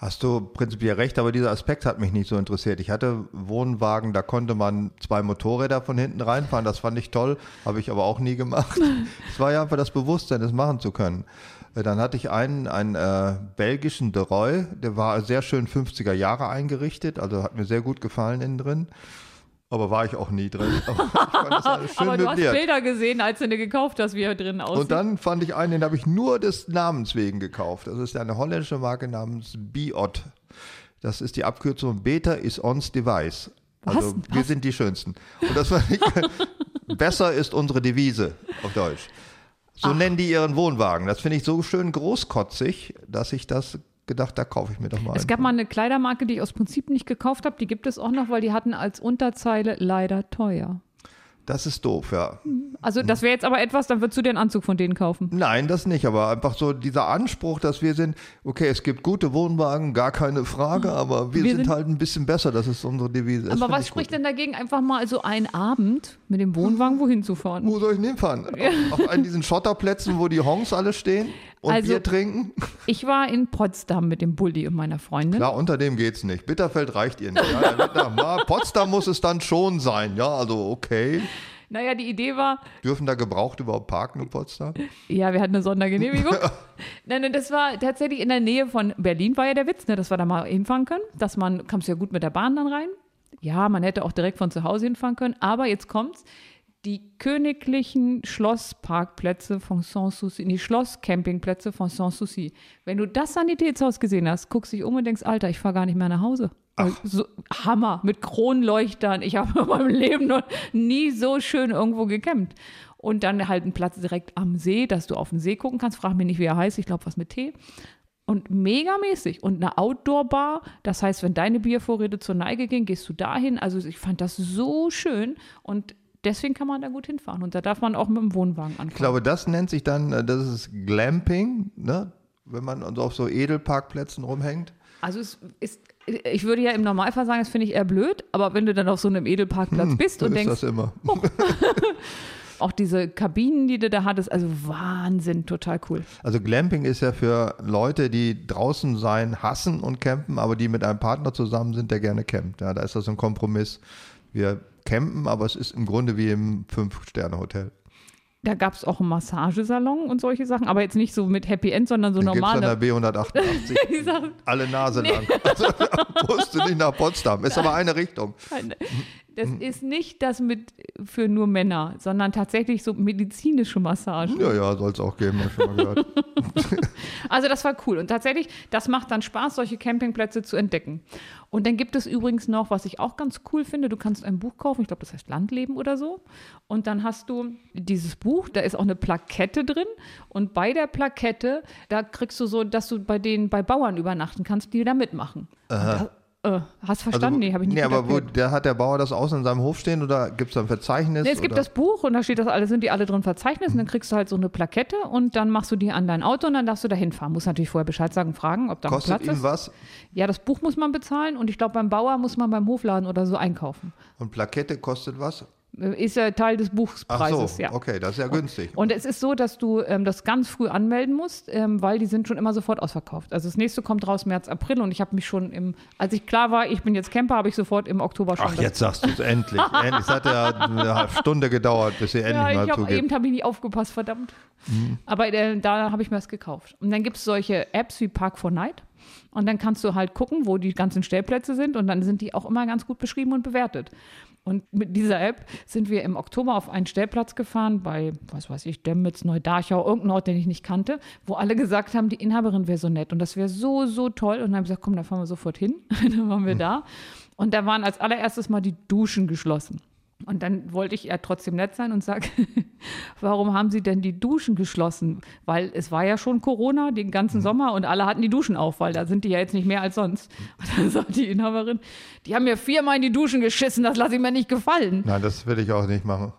Hast du prinzipiell recht, aber dieser Aspekt hat mich nicht so interessiert. Ich hatte Wohnwagen, da konnte man zwei Motorräder von hinten reinfahren. Das fand ich toll, habe ich aber auch nie gemacht. es war ja einfach das Bewusstsein, das machen zu können. Äh, Dann hatte ich einen, einen äh, belgischen De Roy, der war sehr schön 50er Jahre eingerichtet, also hat mir sehr gut gefallen innen drin. Aber war ich auch nie drin. Aber ich Aber du hast. Bilder gesehen, als du den gekauft hast, wie er drin aussieht. Und dann fand ich einen, den habe ich nur des Namens wegen gekauft. Das ist eine holländische Marke namens Biot. Das ist die Abkürzung Beta is ons device. Also Was? wir Was? sind die Schönsten. Und das ich, besser ist unsere Devise auf Deutsch. So nennen die ihren Wohnwagen. Das finde ich so schön großkotzig, dass ich das gedacht, da kaufe ich mir doch mal Es einen. gab mal eine Kleidermarke, die ich aus Prinzip nicht gekauft habe. Die gibt es auch noch, weil die hatten als Unterzeile leider teuer. Das ist doof, ja. Also das wäre jetzt aber etwas, dann würdest du den Anzug von denen kaufen. Nein, das nicht, aber einfach so dieser Anspruch, dass wir sind, okay, es gibt gute Wohnwagen, gar keine Frage, aber wir, Wir sind, sind- halt ein bisschen besser, das ist unsere Devise. Das aber was ich spricht gut. denn dagegen, einfach mal so einen Abend mit dem Wohnwagen wohin zu fahren? Wo soll ich denn hinfahren? Auf, auf einen diesen Schotterplätzen, wo die Hongs alle stehen und Also- Bier trinken? Ich war in Potsdam mit dem Bulli und meiner Freundin. Klar, unter dem geht's nicht. Bitterfeld reicht ihr nicht. Ja, Potsdam muss es dann schon sein. Ja, also okay. Naja, die Idee war, Dürfen da gebraucht überhaupt parken in Potsdam? ja, wir hatten eine Sondergenehmigung. nein, nein, das war tatsächlich in der Nähe von Berlin, war ja der Witz, ne, dass wir da mal hinfahren können. Dass man, kamst du ja gut mit der Bahn dann rein. Ja, man hätte auch direkt von zu Hause hinfahren können. Aber jetzt kommt's. Die königlichen Schlossparkplätze von Sanssouci, die Schlosscampingplätze von Sanssouci. Wenn du das Sanitätshaus gesehen hast, guckst dich um und denkst, Alter, ich fahre gar nicht mehr nach Hause. Weil So, Hammer, mit Kronleuchtern. Ich habe in meinem Leben noch nie so schön irgendwo gecampt. Und dann halt ein Platz direkt am See, dass du auf den See gucken kannst. Frag mich nicht, wie er heißt. Ich glaube, was mit T. und megamäßig. Und eine Outdoor-Bar, das heißt, wenn deine Biervorräte zur Neige gehen, gehst du dahin. Also ich fand das so schön und deswegen kann man da gut hinfahren. Und da darf man auch mit dem Wohnwagen anfahren. Ich glaube, das nennt sich dann, äh, das ist Glamping, ne? wenn man auf so Edelparkplätzen rumhängt. Also es ist, ich würde ja im Normalfall sagen, das finde ich eher blöd, aber wenn du dann auf so einem Edelparkplatz bist So und denkst, das immer. auch diese Kabinen, die du da hattest, also Wahnsinn, total cool. Also Glamping ist ja für Leute, die draußen sein hassen und campen, aber die mit einem Partner zusammen sind, der gerne campt. Ja, da ist das ein Kompromiss. Wir campen, aber es ist im Grunde wie im Fünf-Sterne-Hotel. Da gab es auch einen Massagesalon und solche Sachen, aber jetzt nicht so mit Happy End, sondern so Den gibt's an der normale. B188. Ich sag, Alle Nase lang. Also, musst du nicht nach Potsdam. Ist aber eine Richtung. das ist nicht das mit für nur Männer, sondern tatsächlich so medizinische Massagen. Ja, ja, soll es auch geben, hab ich schon mal gehört. Also das war cool. Und tatsächlich, das macht dann Spaß, solche Campingplätze zu entdecken. Und dann gibt es übrigens noch, was ich auch ganz cool finde, du kannst ein Buch kaufen, ich glaube, das heißt Landleben oder so. Und dann hast du dieses Buch, da ist auch eine Plakette drin. Und bei der Plakette, da kriegst du so, dass du bei den, bei Bauern übernachten kannst, die da mitmachen. Da, äh, hast verstanden? nee, habe ich nicht nee, aber wo, der hat der Bauer das außen in seinem Hof stehen oder gibt es da ein Verzeichnis? Nee, es gibt oder? das Buch und da steht das alle, sind die alle drin verzeichnet und dann kriegst du halt so eine Plakette und dann machst du die an dein Auto und dann darfst du da hinfahren. Musst natürlich vorher Bescheid sagen, fragen, ob da Kostet Platz ihm ist. was? Ja, das Buch muss man bezahlen und ich glaube, beim Bauer muss man beim Hofladen oder so einkaufen. Und Plakette kostet was? Ist ja Teil des Ach Buchpreises, so, ja. okay, das ist ja günstig. Und es ist so, dass du ähm, das ganz früh anmelden musst, ähm, weil die sind schon immer sofort ausverkauft. Also das nächste kommt raus März, April und ich habe mich schon im, als ich klar war, ich bin jetzt Camper, habe ich sofort im Oktober schon. Ach, jetzt sagst du es endlich. endlich. Es hat ja eine halbe Stunde gedauert, bis ihr endlich Ja, mal ich habe eben habe ich nicht aufgepasst, verdammt. Aber äh, da habe ich mir das gekauft. Und dann gibt es solche Apps wie Park for Night. Und dann kannst du halt gucken, wo die ganzen Stellplätze sind. Und dann sind die auch immer ganz gut beschrieben und bewertet. Und mit dieser App sind wir im Oktober auf einen Stellplatz gefahren bei, was weiß ich, Demmitz, Neudarchau, irgendein Ort, den ich nicht kannte, wo alle gesagt haben, die Inhaberin wäre so nett und das wäre so, so toll. Und dann habe ich gesagt, komm, da fahren wir sofort hin. dann waren wir da. Und da waren als allererstes mal die Duschen geschlossen. Und dann wollte ich ja trotzdem nett sein und sage, warum haben Sie denn die Duschen geschlossen? Weil es war ja schon Corona den ganzen Sommer und alle hatten die Duschen auf, weil da sind die ja jetzt nicht mehr als sonst. Und dann sagt die Inhaberin, die haben mir viermal in die Duschen geschissen, das lasse ich mir nicht gefallen. Nein, das will ich auch nicht machen.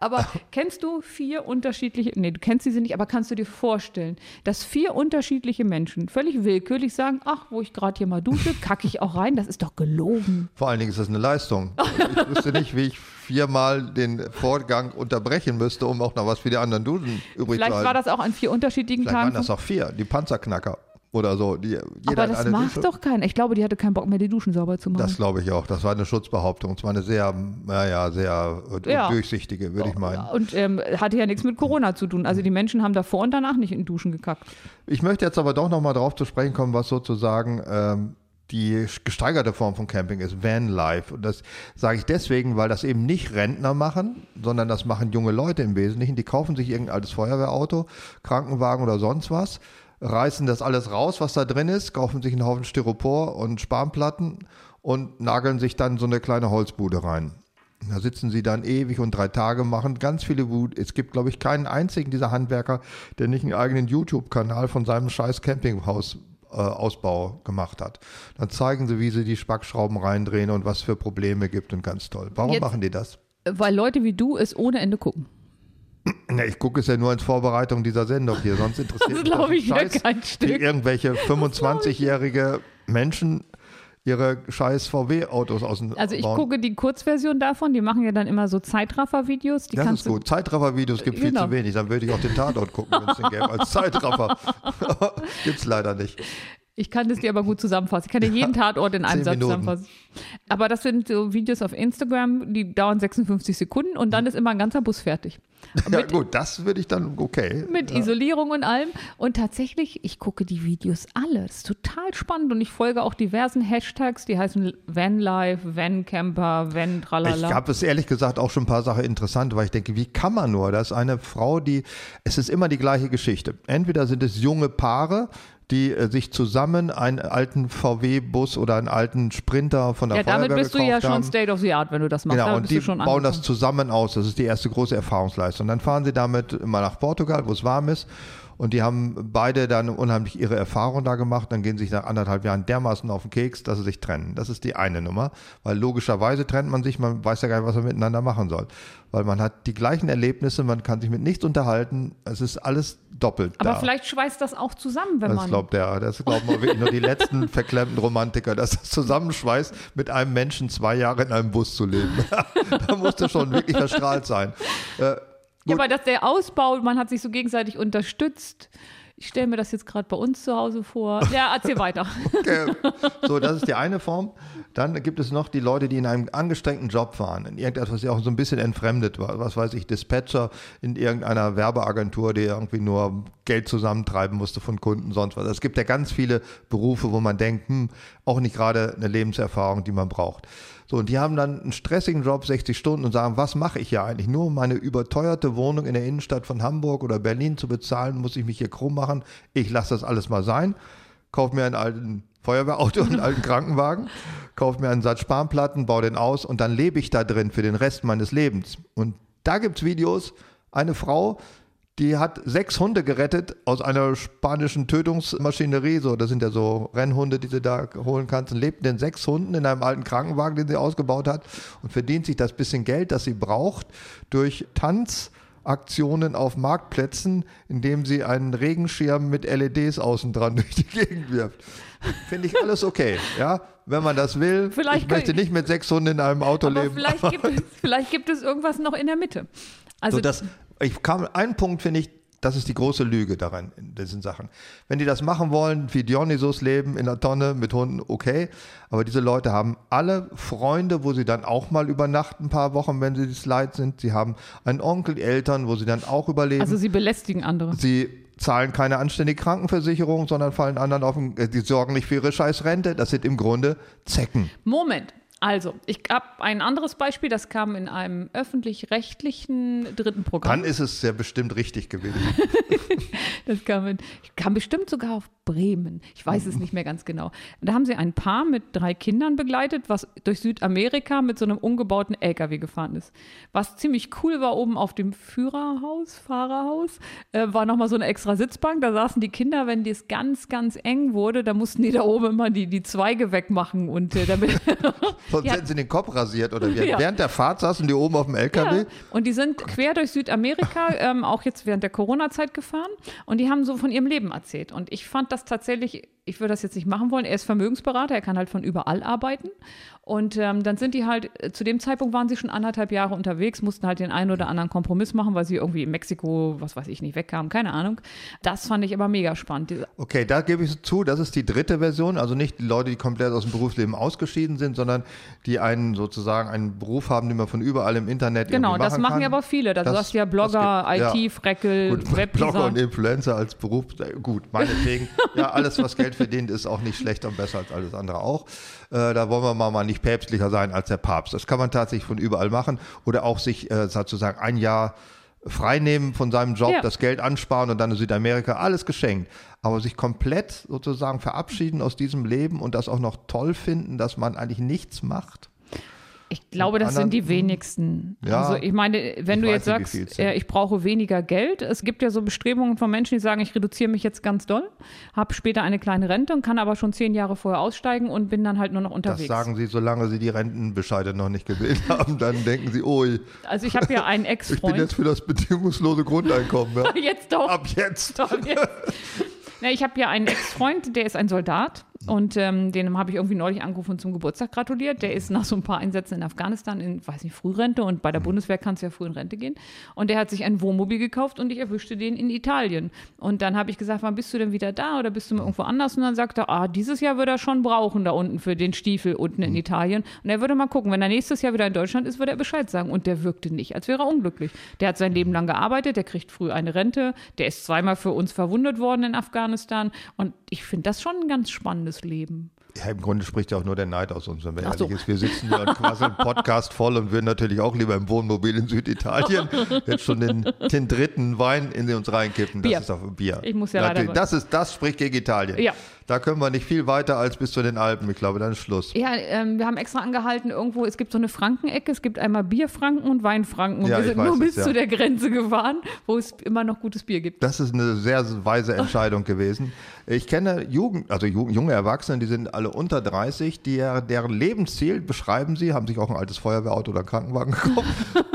Aber kennst du vier unterschiedliche, nee, du kennst sie nicht, aber kannst du dir vorstellen, dass vier unterschiedliche Menschen völlig willkürlich sagen, ach, wo ich gerade hier mal dusche, kacke ich auch rein, das ist doch gelogen. Vor allen Dingen ist das eine Leistung. Ich wüsste nicht, wie ich viermal den Vorgang unterbrechen müsste, um auch noch was für die anderen Duschen übrig Vielleicht zu halten. war das auch an vier unterschiedlichen Vielleicht waren Tagen. das auch vier, die Panzerknacker oder so. Die, jeder aber das eine macht Dusche. doch keiner. Ich glaube, die hatte keinen Bock mehr, die Duschen sauber zu machen. Das glaube ich auch. Das war eine Schutzbehauptung. Es war eine sehr, naja, sehr Ja. durchsichtige, würde ich meinen. Und ähm, hatte ja nichts mit Corona zu tun. Also die Menschen haben davor und danach nicht in Duschen gekackt. Ich möchte jetzt aber doch nochmal drauf zu sprechen kommen, was sozusagen ähm, die gesteigerte Form von Camping ist, Vanlife. Und das sage ich deswegen, weil das eben nicht Rentner machen, sondern das machen junge Leute im Wesentlichen. Die kaufen sich irgendein altes Feuerwehrauto, Krankenwagen oder sonst was, reißen das alles raus, was da drin ist, kaufen sich einen Haufen Styropor und Spanplatten und nageln sich dann so eine kleine Holzbude rein. Da sitzen sie dann ewig und drei Tage machen ganz viele Wut. Es gibt, glaube ich, keinen einzigen dieser Handwerker, der nicht einen eigenen YouTube-Kanal von seinem scheiß Campinghaus äh, Ausbau gemacht hat. Dann zeigen sie, wie sie die Spackschrauben reindrehen und was für Probleme gibt und ganz toll. Warum Jetzt- machen die das? Weil Leute wie du es ohne Ende gucken. Na, ich gucke es ja nur als Vorbereitung dieser Sendung hier, sonst interessiert Das mich glaube ich Scheiß, kein wie Stück. irgendwelche 25-jährige Menschen ihre scheiß VW-Autos aus dem Also ich bauen. gucke die Kurzversion davon, die machen ja dann immer so Zeitraffer-Videos. Die Das kannst ist gut. Zeitraffer-Videos gibt viel Genau. zu wenig. Dann würde ich auch den Tatort gucken, wenn es den gäbe, als Zeitraffer. Gibt's leider nicht. Ich kann das dir aber gut zusammenfassen. Ich kann dir jeden Tatort in einem Satz Minuten. zusammenfassen. Aber das sind so Videos auf Instagram, die dauern 56 Sekunden und dann ist immer ein ganzer Bus fertig. Ja Mit, gut, das würde ich dann, okay. mit Isolierung und allem. Und tatsächlich, ich gucke die Videos alle. Das ist total spannend und ich folge auch diversen Hashtags, die heißen Vanlife, Vancamper, Van Ich Tralala. habe es ehrlich gesagt auch schon ein paar Sachen interessant, weil ich denke, wie kann man nur? Das ist eine Frau, die, es ist immer die gleiche Geschichte. Entweder sind es junge Paare, die äh, sich zusammen einen alten VW-Bus oder einen alten Sprinter von der ja, damit Feuerwehr bist du gekauft ja schon haben. State of the Art, wenn du das machst. Genau, da und die schon bauen das angekommen. zusammen aus. Das ist die erste große Erfahrungsleistung. Dann fahren sie damit mal nach Portugal, wo es warm ist. Und die haben beide dann unheimlich ihre Erfahrung da gemacht. Dann gehen sich nach anderthalb Jahren dermaßen auf den Keks, dass sie sich trennen. Das ist die eine Nummer. Weil logischerweise trennt man sich, man weiß ja gar nicht, was man miteinander machen soll. Weil man hat die gleichen Erlebnisse, man kann sich mit nichts unterhalten. Es ist alles doppelt. Aber da. vielleicht schweißt das auch zusammen, wenn Das man. glaubt der, das glauben wirklich nur die letzten verklemmten Romantiker, dass das zusammenschweißt, mit einem Menschen zwei Jahre in einem Bus zu leben. da musste schon wirklich verstrahlt sein. Äh, Ja, aber dass der Ausbau, man hat sich so gegenseitig unterstützt. Ich stelle mir das jetzt gerade bei uns zu Hause vor. Ja, erzähl weiter. Okay. So, das ist die eine Form. Dann gibt es noch die Leute, die in einem angestrengten Job waren, in irgendetwas, was ja auch so ein bisschen entfremdet war. Was weiß ich, Dispatcher in irgendeiner Werbeagentur, die irgendwie nur Geld zusammentreiben musste von Kunden, sonst was. Es gibt ja ganz viele Berufe, wo man denkt, hm, auch nicht gerade eine Lebenserfahrung, die man braucht. So, und die haben dann einen stressigen Job, 60 Stunden und sagen, was mache ich hier eigentlich? Nur um meine überteuerte Wohnung in der Innenstadt von Hamburg oder Berlin zu bezahlen, muss ich mich hier krumm machen. Ich lasse das alles mal sein, kaufe mir einen alten Feuerwehrauto und einen alten Krankenwagen, kaufe mir einen Satz Spanplatten, baue den aus und dann lebe ich da drin für den Rest meines Lebens. Und da gibt's Videos, eine Frau, die hat sechs Hunde gerettet aus einer spanischen Tötungsmaschinerie. So, das sind ja so Rennhunde, die sie da holen kannst. Und lebt in den sechs Hunden in einem alten Krankenwagen, den sie ausgebaut hat und verdient sich das bisschen Geld, das sie braucht, durch Tanzaktionen auf Marktplätzen, indem sie einen Regenschirm mit LEDs außen dran durch die Gegend wirft. Finde ich alles okay, ja, wenn man das will. Vielleicht ich möchte nicht mit sechs Hunden in einem Auto Aber leben. vielleicht gibt, es, vielleicht gibt es irgendwas noch in der Mitte. Also So, das, ich kam, ein Punkt finde ich, das ist die große Lüge daran, in diesen Sachen. Wenn die das machen wollen, wie Dionysos leben in der Tonne mit Hunden, okay. Aber diese Leute haben alle Freunde, wo sie dann auch mal übernachten, ein paar Wochen, wenn sie das leid sind. Sie haben einen Onkel, Eltern, wo sie dann auch überleben. also sie belästigen andere. Sie zahlen keine anständige Krankenversicherung, sondern fallen anderen auf den, äh, die sorgen nicht für ihre scheiß Rente. Das sind im Grunde Zecken. Moment. Also, ich habe ein anderes Beispiel, das kam in einem öffentlich-rechtlichen dritten Programm. Dann ist es ja bestimmt richtig gewesen. Das kam, in, kam bestimmt sogar auf Bremen. Ich weiß es nicht mehr ganz genau. Da haben sie ein Paar mit drei Kindern begleitet, was durch Südamerika mit so einem umgebauten LKW gefahren ist. Was ziemlich cool war, oben auf dem Führerhaus, Fahrerhaus, äh, war nochmal so eine extra Sitzbank. Da saßen die Kinder, wenn es ganz, ganz eng wurde, da mussten die da oben immer die, die Zweige wegmachen. Und äh, damit Sonst hätten sie den Kopf rasiert oder wie. Ja. Während der Fahrt saßen die oben auf dem LKW. Ja, und die sind quer durch Südamerika, ähm, auch jetzt während der Corona-Zeit gefahren. Und die haben so von ihrem Leben erzählt. Und ich fand das tatsächlich, ich würde das jetzt nicht machen wollen. Er ist Vermögensberater, er kann halt von überall arbeiten. Und ähm, dann sind die halt, äh, zu dem Zeitpunkt waren sie schon anderthalb Jahre unterwegs, mussten halt den einen oder anderen Kompromiss machen, weil sie irgendwie in Mexiko, was weiß ich nicht, wegkamen, keine Ahnung. Das fand ich aber mega spannend. Okay, da gebe ich zu, das ist die dritte Version. Also nicht die Leute, die komplett aus dem Berufsleben ausgeschieden sind, sondern die einen sozusagen einen Beruf haben, den man von überall im Internet Genau, irgendwie das machen machen kann. ja aber viele. Das, Das- du hast ja Blogger, gibt- ja. IT-Freckel, Gut, Blogger und Influencer als Beruf, äh, gut, meinetwegen. ja, alles, was Geld verdient, ist auch nicht schlechter und besser als alles andere auch. Äh, da wollen wir mal, mal nicht päpstlicher sein als der Papst. Das kann man tatsächlich von überall machen oder auch sich äh, sozusagen ein Jahr freinehmen von seinem Job, Ja. das Geld ansparen und dann in Südamerika, alles geschenkt. Aber sich komplett sozusagen verabschieden aus diesem Leben und das auch noch toll finden, dass man eigentlich nichts macht. Ich glaube, das sind anderen- die wenigsten. Ja, also ich meine, wenn ich du jetzt sagst, sind. äh, ich brauche weniger Geld, es gibt ja so Bestrebungen von Menschen, die sagen, ich reduziere mich jetzt ganz doll, habe später eine kleine Rente und kann aber schon zehn Jahre vorher aussteigen und bin dann halt nur noch Das unterwegs. sagen sie, solange sie die Rentenbescheide noch nicht gewählt haben, dann denken sie, ui, also ich habe ja einen ich bin Ex-Freund. jetzt für das bedingungslose Grundeinkommen. Ja. Jetzt doch. Ab jetzt. Doch, jetzt. Na, ich habe ja einen Ex-Freund, der ist ein Soldat und ähm, den habe ich irgendwie neulich angerufen und zum Geburtstag gratuliert. Der ist nach so ein paar Einsätzen in Afghanistan in, weiß nicht, Frührente und bei der Bundeswehr kannst du ja früh in Rente gehen. Und der hat sich ein Wohnmobil gekauft und ich erwischte den in Italien. Und dann habe ich gesagt, wann bist du denn wieder da oder bist du mal irgendwo anders? Und dann sagt er, ah, dieses Jahr würde er schon brauchen da unten für den Stiefel unten in Italien. Und er würde mal gucken, wenn er nächstes Jahr wieder in Deutschland ist, würde er Bescheid sagen. Und der wirkte nicht, als wäre er unglücklich. Der hat sein Leben lang gearbeitet, der kriegt früh eine Rente, der ist zweimal für uns verwundet worden in Afghanistan. Und ich finde das schon ganz spannendes Leben. Ja, im Grunde spricht ja auch nur der Neid aus uns, wenn man Ach so. ehrlich ist. Wir sitzen hier und quasseln Podcast voll und würden natürlich auch lieber im Wohnmobil in Süditalien jetzt schon den, den dritten Wein in uns reinkippen. Das Bier. ist doch Bier. Ich muss ja leider- natürlich, das ist, das spricht gegen Italien. Ja. Da können wir nicht viel weiter als bis zu den Alpen. Ich glaube, dann ist Schluss. Ja, ähm, wir haben extra angehalten, irgendwo, es gibt so eine Frankenecke, es gibt einmal Bierfranken und Weinfranken. Und Ja, wir sind nur es, bis ja. zu der Grenze gefahren, wo es immer noch gutes Bier gibt. Das ist eine sehr weise Entscheidung gewesen. Ich kenne Jugend, also Ju- junge Erwachsene, die sind alle unter 30, die, deren Lebensziel beschreiben sie, haben sich auch ein altes Feuerwehrauto oder einen Krankenwagen gekauft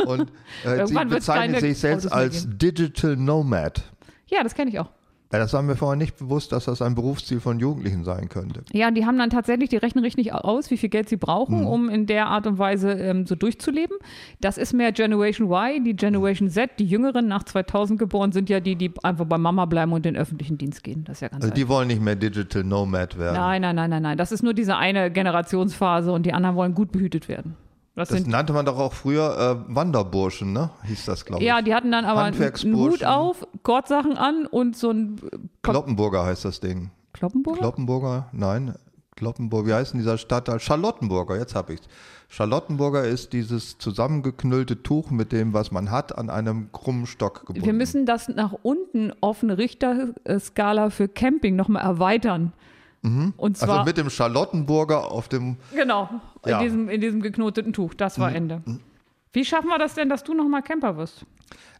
und äh, sie bezeichnen sich selbst als Digital Nomad. Ja, das kenne ich auch. Ja, das war mir vorher nicht bewusst, dass das ein Berufsziel von Jugendlichen sein könnte. Ja, die haben dann tatsächlich, die rechnen richtig aus, wie viel Geld sie brauchen, Mhm. um in der Art und Weise ähm, so durchzuleben. Das ist mehr Generation Y, die Generation Z, die Jüngeren nach 2000 geboren sind ja die, die einfach bei Mama bleiben und in den öffentlichen Dienst gehen. Das ist ja ganz Also die wollen nicht mehr Digital Nomad werden. Nein, nein, nein, nein, nein. Das ist nur diese eine Generationsphase und die anderen wollen gut behütet werden. Das, Das nannte man doch auch früher äh, Wanderburschen, ne? Hieß das, glaube ich. ja, die hatten dann aber einen. Hut auf, Kordsachen an und so ein äh, Kloppenburger heißt das Ding. Kloppenburger? Kloppenburger? Nein. Kloppenburg, wie heißt denn dieser Stadtteil? Charlottenburger, jetzt habe ich's. Charlottenburger ist dieses zusammengeknüllte Tuch mit dem, was man hat, an einem krummen Stock gebunden. Wir müssen das nach unten offene Richterskala für Camping nochmal erweitern. Und zwar, also mit dem Charlottenburger auf dem. genau, Ja. in, diesem, in diesem geknoteten Tuch. Das war Ende. Wie schaffen wir das denn, dass du nochmal Camper wirst?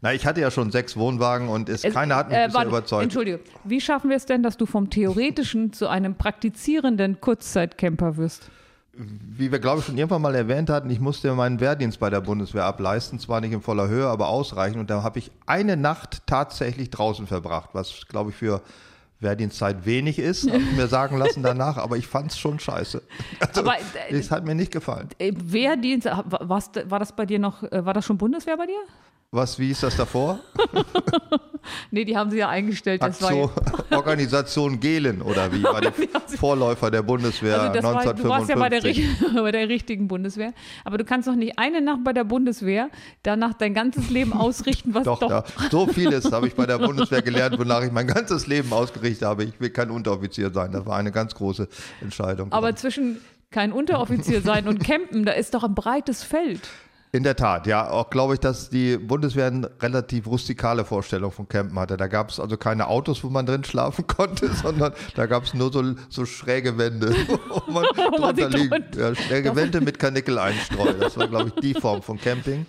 Na, ich hatte ja schon sechs Wohnwagen und es, Es- keiner hat mich äh, bisher warte, überzeugt. Entschuldige, wie schaffen wir es denn, dass du vom theoretischen zu einem praktizierenden Kurzzeitcamper wirst? Wie wir, glaube ich, schon irgendwann mal erwähnt hatten, ich musste meinen Wehrdienst bei der Bundeswehr ableisten, zwar nicht in voller Höhe, aber ausreichend. Und da habe ich eine Nacht tatsächlich draußen verbracht, was, glaube ich, für Wehrdienstzeit wenig ist, habe ich mir sagen lassen danach, aber ich fand es schon scheiße. Also, Aber, äh, es hat mir nicht gefallen. Äh, Wehrdienst, was, war das bei dir noch, äh, war das schon Bundeswehr bei dir? Was, wie ist das davor? Nee, die haben sie ja eingestellt. Das war Aktion, Organisation Gehlen oder wie? War der Vorläufer der Bundeswehr also das war, du warst ja bei der, 1955. bei der richtigen Bundeswehr. Aber du kannst doch nicht eine Nacht bei der Bundeswehr danach dein ganzes Leben ausrichten, was Doch, doch. Da, so vieles habe ich bei der Bundeswehr gelernt, wonach ich mein ganzes Leben ausgerichtet habe. Ich will kein Unteroffizier sein. Das war eine ganz große Entscheidung. Aber zwischen kein Unteroffizier sein und campen, da ist doch ein breites Feld. In der Tat, ja, auch glaube ich, dass die Bundeswehr eine relativ rustikale Vorstellung von Campen hatte. Da gab es also keine Autos, wo man drin schlafen konnte, sondern da gab es nur so, so schräge Wände, wo man drunter liegt. Ja, schräge Wände mit Karnickel-Einstreu. Das war, glaube ich, die Form von Camping.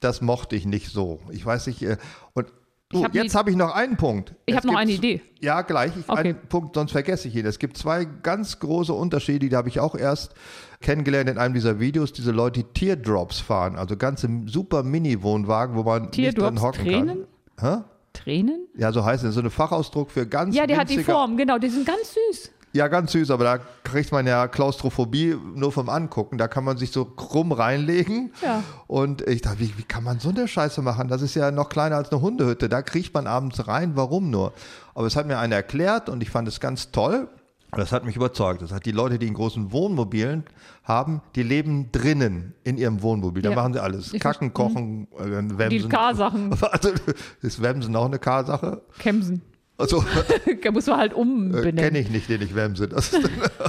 Das mochte ich nicht so. Ich weiß nicht, äh, und du, hab jetzt habe ich noch einen Punkt. Ich habe noch eine Idee. Ja, gleich. Ich, Okay. Einen Punkt, sonst vergesse ich ihn. Es gibt zwei ganz große Unterschiede, die habe ich auch erst kennengelernt in einem dieser Videos. Diese Leute, die Teardrops fahren, also ganze super Mini-Wohnwagen, wo man nicht drin Teardrops, hocken Tränen? kann. Hä? Tränen? Ja, so heißt es. So ein Fachausdruck für ganz Ja, die hat die Form, genau, die sind ganz süß. Ja, ganz süß, aber da kriegt man ja Klaustrophobie nur vom Angucken. Da kann man sich so krumm reinlegen. Ja. Und ich dachte, wie, wie kann man so eine Scheiße machen? Das ist ja noch kleiner als eine Hundehütte. Da kriecht man abends rein. Warum nur? Aber es hat mir einer erklärt und ich fand es ganz toll. Das hat mich überzeugt. Das hat die Leute, die in großen Wohnmobilen haben, die leben drinnen in ihrem Wohnmobil. Da Ja. machen sie alles. Ich Kacken, kochen, äh, Wemsen. Die K-Sachen, Also, ist Wemsen auch eine K-Sache? Kemsen. Also, Da muss man halt äh, umbenennen. kenne ich nicht, den ich wemse. Das,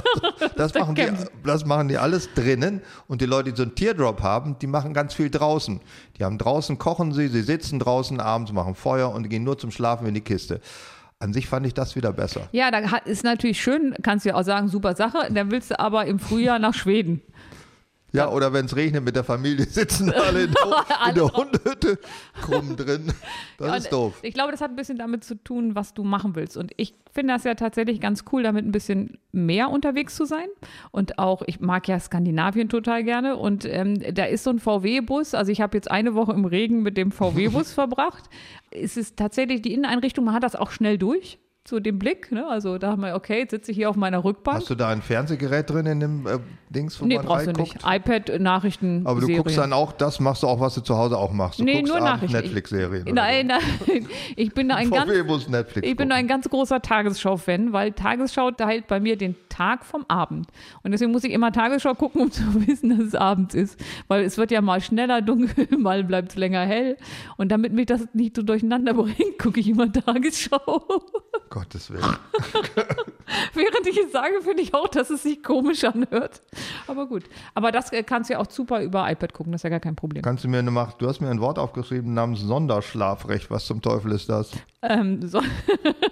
das, der machen die, das machen die alles drinnen. Und die Leute, die so einen Teardrop haben, die machen ganz viel draußen. Die haben draußen, kochen sie, sie sitzen draußen abends, machen Feuer und gehen nur zum Schlafen in die Kiste. An sich fand ich das wieder besser. Ja, da ist natürlich schön, kannst du ja auch sagen, super Sache. Dann willst du aber im Frühjahr nach Schweden. Ja, oder wenn es regnet mit der Familie, sitzen alle in der, in der Hundehütte krumm drin. Das Ja, ist doof. Ich glaube, das hat ein bisschen damit zu tun, was du machen willst. Und ich finde das ja tatsächlich ganz cool, damit ein bisschen mehr unterwegs zu sein. Und auch, ich mag ja Skandinavien total gerne. Und ähm, da ist so ein VW-Bus. Also ich habe jetzt eine Woche im Regen mit dem VW-Bus verbracht. Es ist tatsächlich die Inneneinrichtung, man hat das auch schnell durch. Zu dem Blick, ne? also da haben wir, okay, jetzt sitze ich hier auf meiner Rückbank. Hast du da ein Fernsehgerät drin in dem äh, Dings, wo nee, man brauchst du reinguckt? nicht. iPad, Nachrichten, Aber du Serien. guckst dann auch, das machst du auch, was du zu Hause auch machst. Du nee, nur Nachrichten. Netflix-Serien. Nein, nein, ich bin ein so. ganz Ich bin ein ganz großer Tagesschau-Fan, weil Tagesschau teilt bei mir den Tag vom Abend. Und deswegen muss ich immer Tagesschau gucken, um zu wissen, dass es abends ist. Weil es wird ja mal schneller dunkel, mal bleibt es länger hell. Und damit mich das nicht so durcheinander bringt, gucke ich immer Tagesschau. Gottes Willen. Während ich es sage, finde ich auch, dass es sich komisch anhört. Aber gut. Aber das äh, kannst du ja auch super über iPad gucken, das ist ja gar kein Problem. Kannst du mir eine Macht, du hast mir ein Wort aufgeschrieben namens Sonderschlafrecht. Was zum Teufel ist das? Ähm, so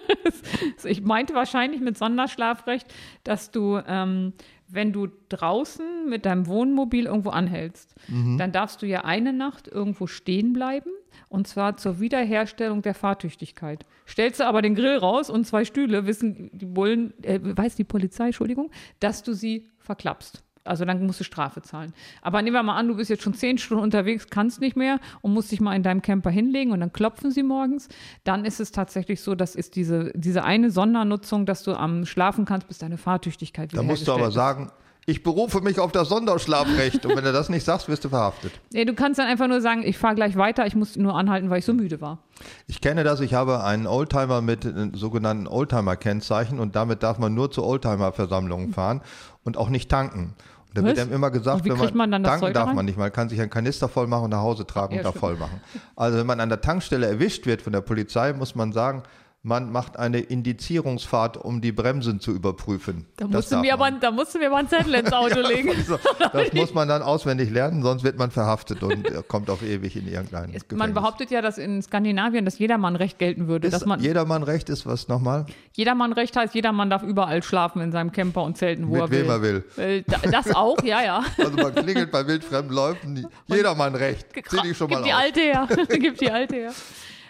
ich meinte wahrscheinlich mit Sonderschlafrecht, dass du, ähm, wenn du draußen mit deinem Wohnmobil irgendwo anhältst, dann darfst du ja eine Nacht irgendwo stehen bleiben. Und zwar zur Wiederherstellung der Fahrtüchtigkeit. Stellst du aber den Grill raus und zwei Stühle, wissen die Bullen, äh, weiß die Polizei, Entschuldigung, dass du sie verklappst. Also dann musst du Strafe zahlen. Aber nehmen wir mal an, du bist jetzt schon zehn Stunden unterwegs, kannst nicht mehr und musst dich mal in deinem Camper hinlegen und dann klopfen sie morgens. Dann ist es tatsächlich so, das ist diese, diese eine Sondernutzung, dass du am Schlafen kannst, bis deine Fahrtüchtigkeit Da musst du aber wiederhergestellt sagen, ich berufe mich auf das Sonderschlafrecht. Und wenn du das nicht sagst, wirst du verhaftet. Nee, du kannst dann einfach nur sagen, ich fahre gleich weiter, ich muss nur anhalten, weil ich so müde war. Ich kenne das, ich habe einen Oldtimer mit äh, sogenannten Oldtimer-Kennzeichen und damit darf man nur zu Oldtimer-Versammlungen fahren und auch nicht tanken. Und da wird einem immer gesagt, wenn kriegt man, man dann das tanken Zeug da darf rein? man nicht, man kann sich einen Kanister voll machen und nach Hause tragen Ja, und da stimmt. voll machen. Also wenn man an der Tankstelle erwischt wird von der Polizei, muss man sagen, man macht eine Indizierungsfahrt, um die Bremsen zu überprüfen. Da musst, du mir aber, man. da musst du mir aber einen Zettel ins Auto legen. So, das muss man dann auswendig lernen, sonst wird man verhaftet und äh, kommt auf ewig in irgendein Man Gefängnis. behauptet ja, dass in Skandinavien das Jedermannrecht gelten würde. dass Ist man, jedermann recht ist was nochmal? Jedermannrecht heißt, jedermann darf überall schlafen in seinem Camper und zelten, wo Mit er wem will. er will. Äh, da- Das auch, ja, ja. Also man klingelt bei wildfremden Leuten, jedermann recht. Zieh dich schon mal Gib die aus. alte her. Gib die alte her.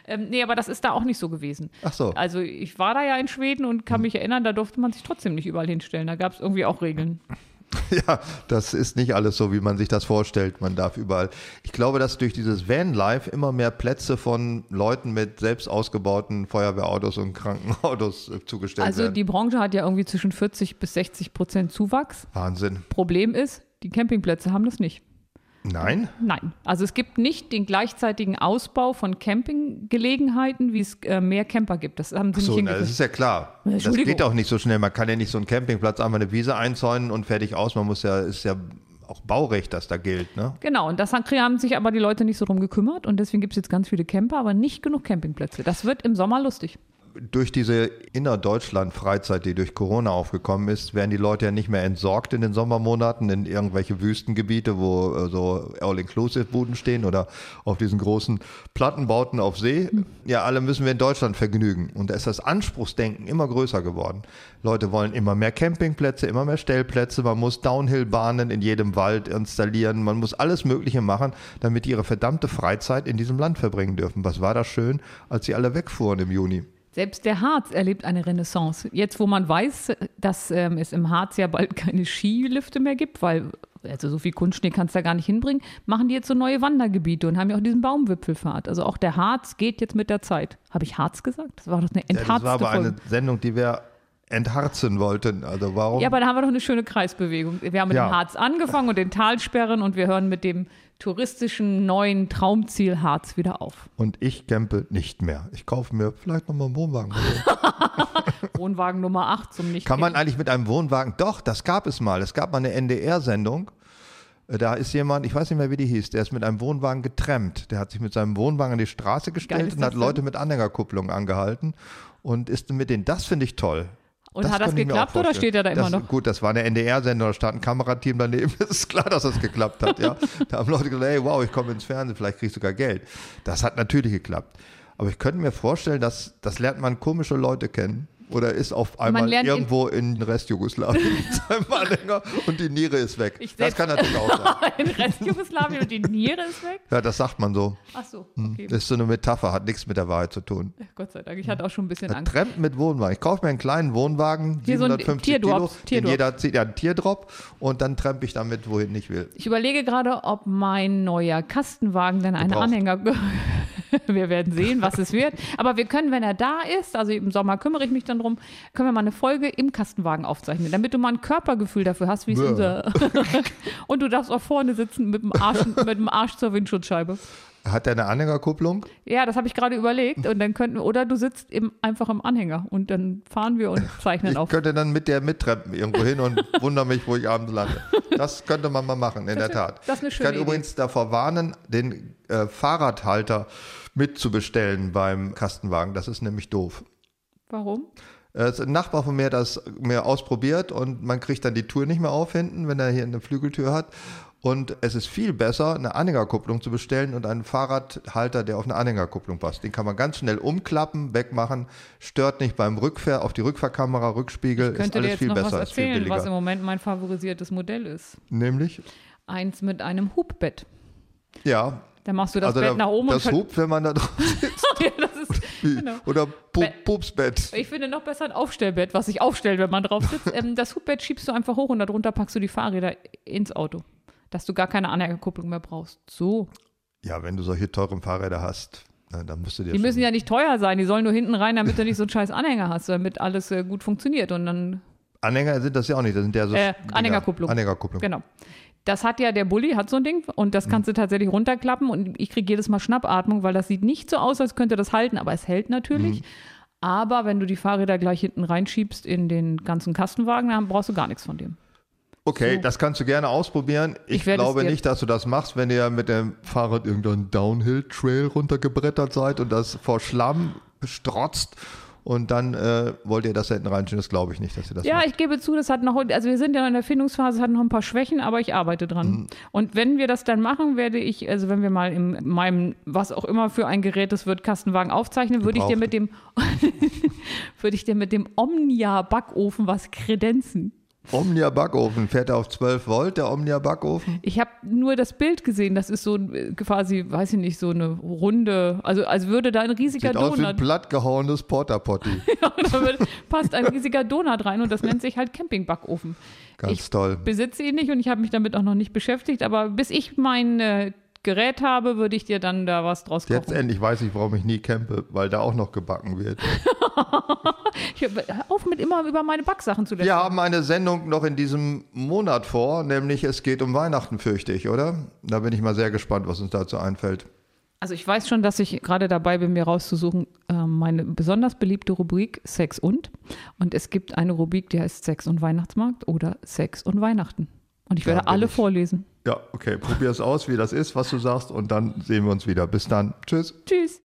Ähm, nee, aber das ist da auch nicht so gewesen. Ach so. Also ich war da ja in Schweden und kann mich erinnern, da durfte man sich trotzdem nicht überall hinstellen. Da gab es irgendwie auch Regeln. Ja, das ist nicht alles so, wie man sich das vorstellt. Man darf überall. Ich glaube, dass durch dieses Vanlife immer mehr Plätze von Leuten mit selbst ausgebauten Feuerwehrautos und Krankenautos äh, zugestellt Also werden. die Branche hat ja irgendwie zwischen 40 bis 60 Prozent Zuwachs. Wahnsinn. Problem ist, die Campingplätze haben das nicht. Nein? Nein, also es gibt nicht den gleichzeitigen Ausbau von Campinggelegenheiten, wie es äh, mehr Camper gibt. Das haben sie So, nicht na, das ist ja klar. Das geht auch nicht so schnell. Man kann ja nicht so einen Campingplatz einfach eine Wiese einzäunen und fertig aus. Man muss ja, ist ja auch Baurecht, das da gilt, ne? Genau, und das haben sich aber die Leute nicht so drum gekümmert und deswegen gibt es jetzt ganz viele Camper, aber nicht genug Campingplätze. Das wird im Sommer lustig. Durch diese Innerdeutschland-Freizeit, die durch Corona aufgekommen ist, werden die Leute ja nicht mehr entsorgt in den Sommermonaten in irgendwelche Wüstengebiete, wo äh, so All-Inclusive-Buden stehen oder auf diesen großen Plattenbauten auf See. Ja, alle müssen wir in Deutschland vergnügen. Und da ist das Anspruchsdenken immer größer geworden. Leute wollen immer mehr Campingplätze, immer mehr Stellplätze. Man muss Downhill-Bahnen in jedem Wald installieren. Man muss alles Mögliche machen, damit die ihre verdammte Freizeit in diesem Land verbringen dürfen. Was war das schön, als sie alle wegfuhren im Juni? Selbst der Harz erlebt eine Renaissance. Jetzt, wo man weiß, dass ähm, es im Harz ja bald keine Skilifte mehr gibt, weil also so viel Kunstschnee kannst du da gar nicht hinbringen, machen die jetzt so neue Wandergebiete und haben ja auch diesen Baumwipfelfahrt. Also auch der Harz geht jetzt mit der Zeit. Habe ich Harz gesagt? Das war doch eine Ja, das entharzte war aber Folge. eine Sendung, die wir entharzen wollten. Also warum? Ja, aber da haben wir doch eine schöne Kreisbewegung. Wir haben mit Ja. dem Harz angefangen und den Talsperren und wir hören mit dem touristischen neuen Traumziel Harz wieder auf. Und ich campe nicht mehr. Ich kaufe mir vielleicht nochmal einen Wohnwagen. Wohnwagen Nummer 8 zum nicht Kann man eigentlich mit einem Wohnwagen? Doch, das gab es mal. Es gab mal eine NDR-Sendung. Äh, Da ist jemand, ich weiß nicht mehr, wie die hieß, der ist mit einem Wohnwagen getrennt. Der hat sich mit seinem Wohnwagen an die Straße gestellt und hat? Leute mit Anhängerkupplung angehalten und ist mit denen, das finde ich toll. Und hat das ich mir auch geklappt oder steht er da immer das, noch? Gut, das war eine NDR-Sendung, da stand ein Kamerateam daneben. Es ist klar, dass das geklappt hat. Ja. Da haben Leute gesagt, hey, wow, ich komme ins Fernsehen, vielleicht kriegst du sogar Geld. Das hat natürlich geklappt. Aber ich könnte mir vorstellen, dass das lernt man komische Leute kennen. Oder ist auf einmal irgendwo in Restjugoslawien seinem Anhänger und die Niere ist weg. Ich das kann natürlich auch sein. In Restjugoslawien und die Niere ist weg? Ja, das sagt man so. Ach so, Hm. okay. Das ist so eine Metapher, hat nichts mit der Wahrheit zu tun. Gott sei Dank, ich hatte auch schon ein bisschen Angst. Trampen mit Wohnwagen. Ich kaufe mir einen kleinen Wohnwagen, Hier so ein 750 Teardrops, Kilo. In jeder zieht ja einen Teardrop und dann trampe ich damit, wohin ich will. Ich überlege gerade, ob mein neuer Kastenwagen dann einen. Anhänger. wir werden sehen, was es wird. Aber wir können, wenn er da ist, also im Sommer kümmere ich mich dann drum, können wir mal eine Folge im Kastenwagen aufzeichnen, damit du mal ein Körpergefühl dafür hast, wie es unser. Und du darfst auch vorne sitzen mit dem Arsch, mit dem Arsch zur Windschutzscheibe. Hat der eine Anhängerkupplung? Ja, das habe ich gerade überlegt. Und dann könnten oder du sitzt im, einfach im Anhänger und dann fahren wir und zeichnen Ich auf. könnte dann mit der mittrampen irgendwo hin und wundere mich, wo ich abends lande. Das könnte man mal machen, in der Tat. das ist eine ich schöne kann übrigens davor warnen, den äh, Fahrradhalter mitzubestellen beim Kastenwagen. Das ist nämlich doof. Warum? Äh, Ein Nachbar von mir hat das mir ausprobiert und man kriegt dann die Tour nicht mehr auf hinten, wenn er hier eine Flügeltür hat. Und es ist viel besser, eine Anhängerkupplung zu bestellen und einen Fahrradhalter, der auf eine Anhängerkupplung passt. Den kann man ganz schnell umklappen, wegmachen, stört nicht beim Rückfahr, auf die Rückfahrkamera, Rückspiegel, Ich ist könnte dir alles jetzt viel noch besser, was ist erzählen, was im. Moment mein favorisiertes Modell ist. Nämlich, Eins mit einem Hubbett. ja, Da machst du das also Bett da, nach oben das und Hupt, wenn man da drauf sitzt. ja, das ist, genau. Oder Pu Be- Pupsbett. Ich finde noch besser ein Aufstellbett, was sich aufstellt, wenn man drauf sitzt. ähm, das Hubbett schiebst du einfach hoch und darunter packst du die Fahrräder ins Auto. Dass du gar keine Anhängerkupplung mehr brauchst. So. Ja, wenn du solche teuren Fahrräder hast, dann musst du dir Die müssen ja nicht teuer sein, die sollen nur hinten rein, damit du nicht so einen scheiß Anhänger hast, damit alles äh, gut funktioniert. Und dann, Anhänger sind das ja auch nicht, das sind ja so Äh. Anhängerkupplung. Anhängerkupplung. genau. Das hat ja der Bulli, hat so ein Ding und das kannst du tatsächlich runterklappen und ich kriege jedes Mal Schnappatmung, weil das sieht nicht so aus, als könnte das halten, aber es hält natürlich. Aber wenn du die Fahrräder gleich hinten reinschiebst in den ganzen Kastenwagen, dann brauchst du gar nichts von dem. Okay, So. das kannst du gerne ausprobieren. Ich, Ich glaube nicht, dass du das machst, wenn ihr mit dem Fahrrad irgendeinen Downhill-Trail runtergebrettert seid und das vor Schlamm strotzt und dann äh, wollt ihr das da hinten reinschieben. Das glaube ich nicht, dass ihr das Ja, macht. ich gebe zu, das hat noch, also wir sind ja in der Findungsphase, es hat noch ein paar Schwächen, aber ich arbeite dran. Mhm. Und wenn wir das dann machen, werde ich, also wenn wir mal in meinem, was auch immer für ein Gerät es wird, Kastenwagen aufzeichnen, würde ich dir mit dem, würde ich dir mit dem Omnia-Backofen was kredenzen. Omnia Backofen, fährt er auf 12 Volt, der Omnia Backofen? Ich habe nur das Bild gesehen, das ist so äh, quasi, weiß ich nicht, so eine runde, also als würde da ein riesiger Sieht aus wie ein Donut, plattgehauenes Porta Potty. da passt ein riesiger Donut rein und das nennt sich halt Campingbackofen. Ganz Ich toll. besitze ihn nicht und ich habe mich damit auch noch nicht beschäftigt, aber bis ich mein äh, Gerät habe, würde ich dir dann da was draus Jetzt kochen. endlich weiß ich, warum ich nie campe, weil da auch noch gebacken wird. Auf mit immer über meine Backsachen zu Wir lästern. haben eine Sendung noch in diesem Monat vor, nämlich es geht um Weihnachten, fürchte ich, oder? Da bin ich mal sehr gespannt, was uns dazu einfällt. Also ich weiß schon, dass ich gerade dabei bin, mir rauszusuchen, äh, meine besonders beliebte Rubrik Sex und. Und es gibt eine Rubrik, die heißt Sex und Weihnachtsmarkt oder Sex und Weihnachten. Und ich werde alle ich. vorlesen. Ja, okay, probier es aus, wie das ist, was du sagst, und dann sehen wir uns wieder. Bis dann. Tschüss. Tschüss.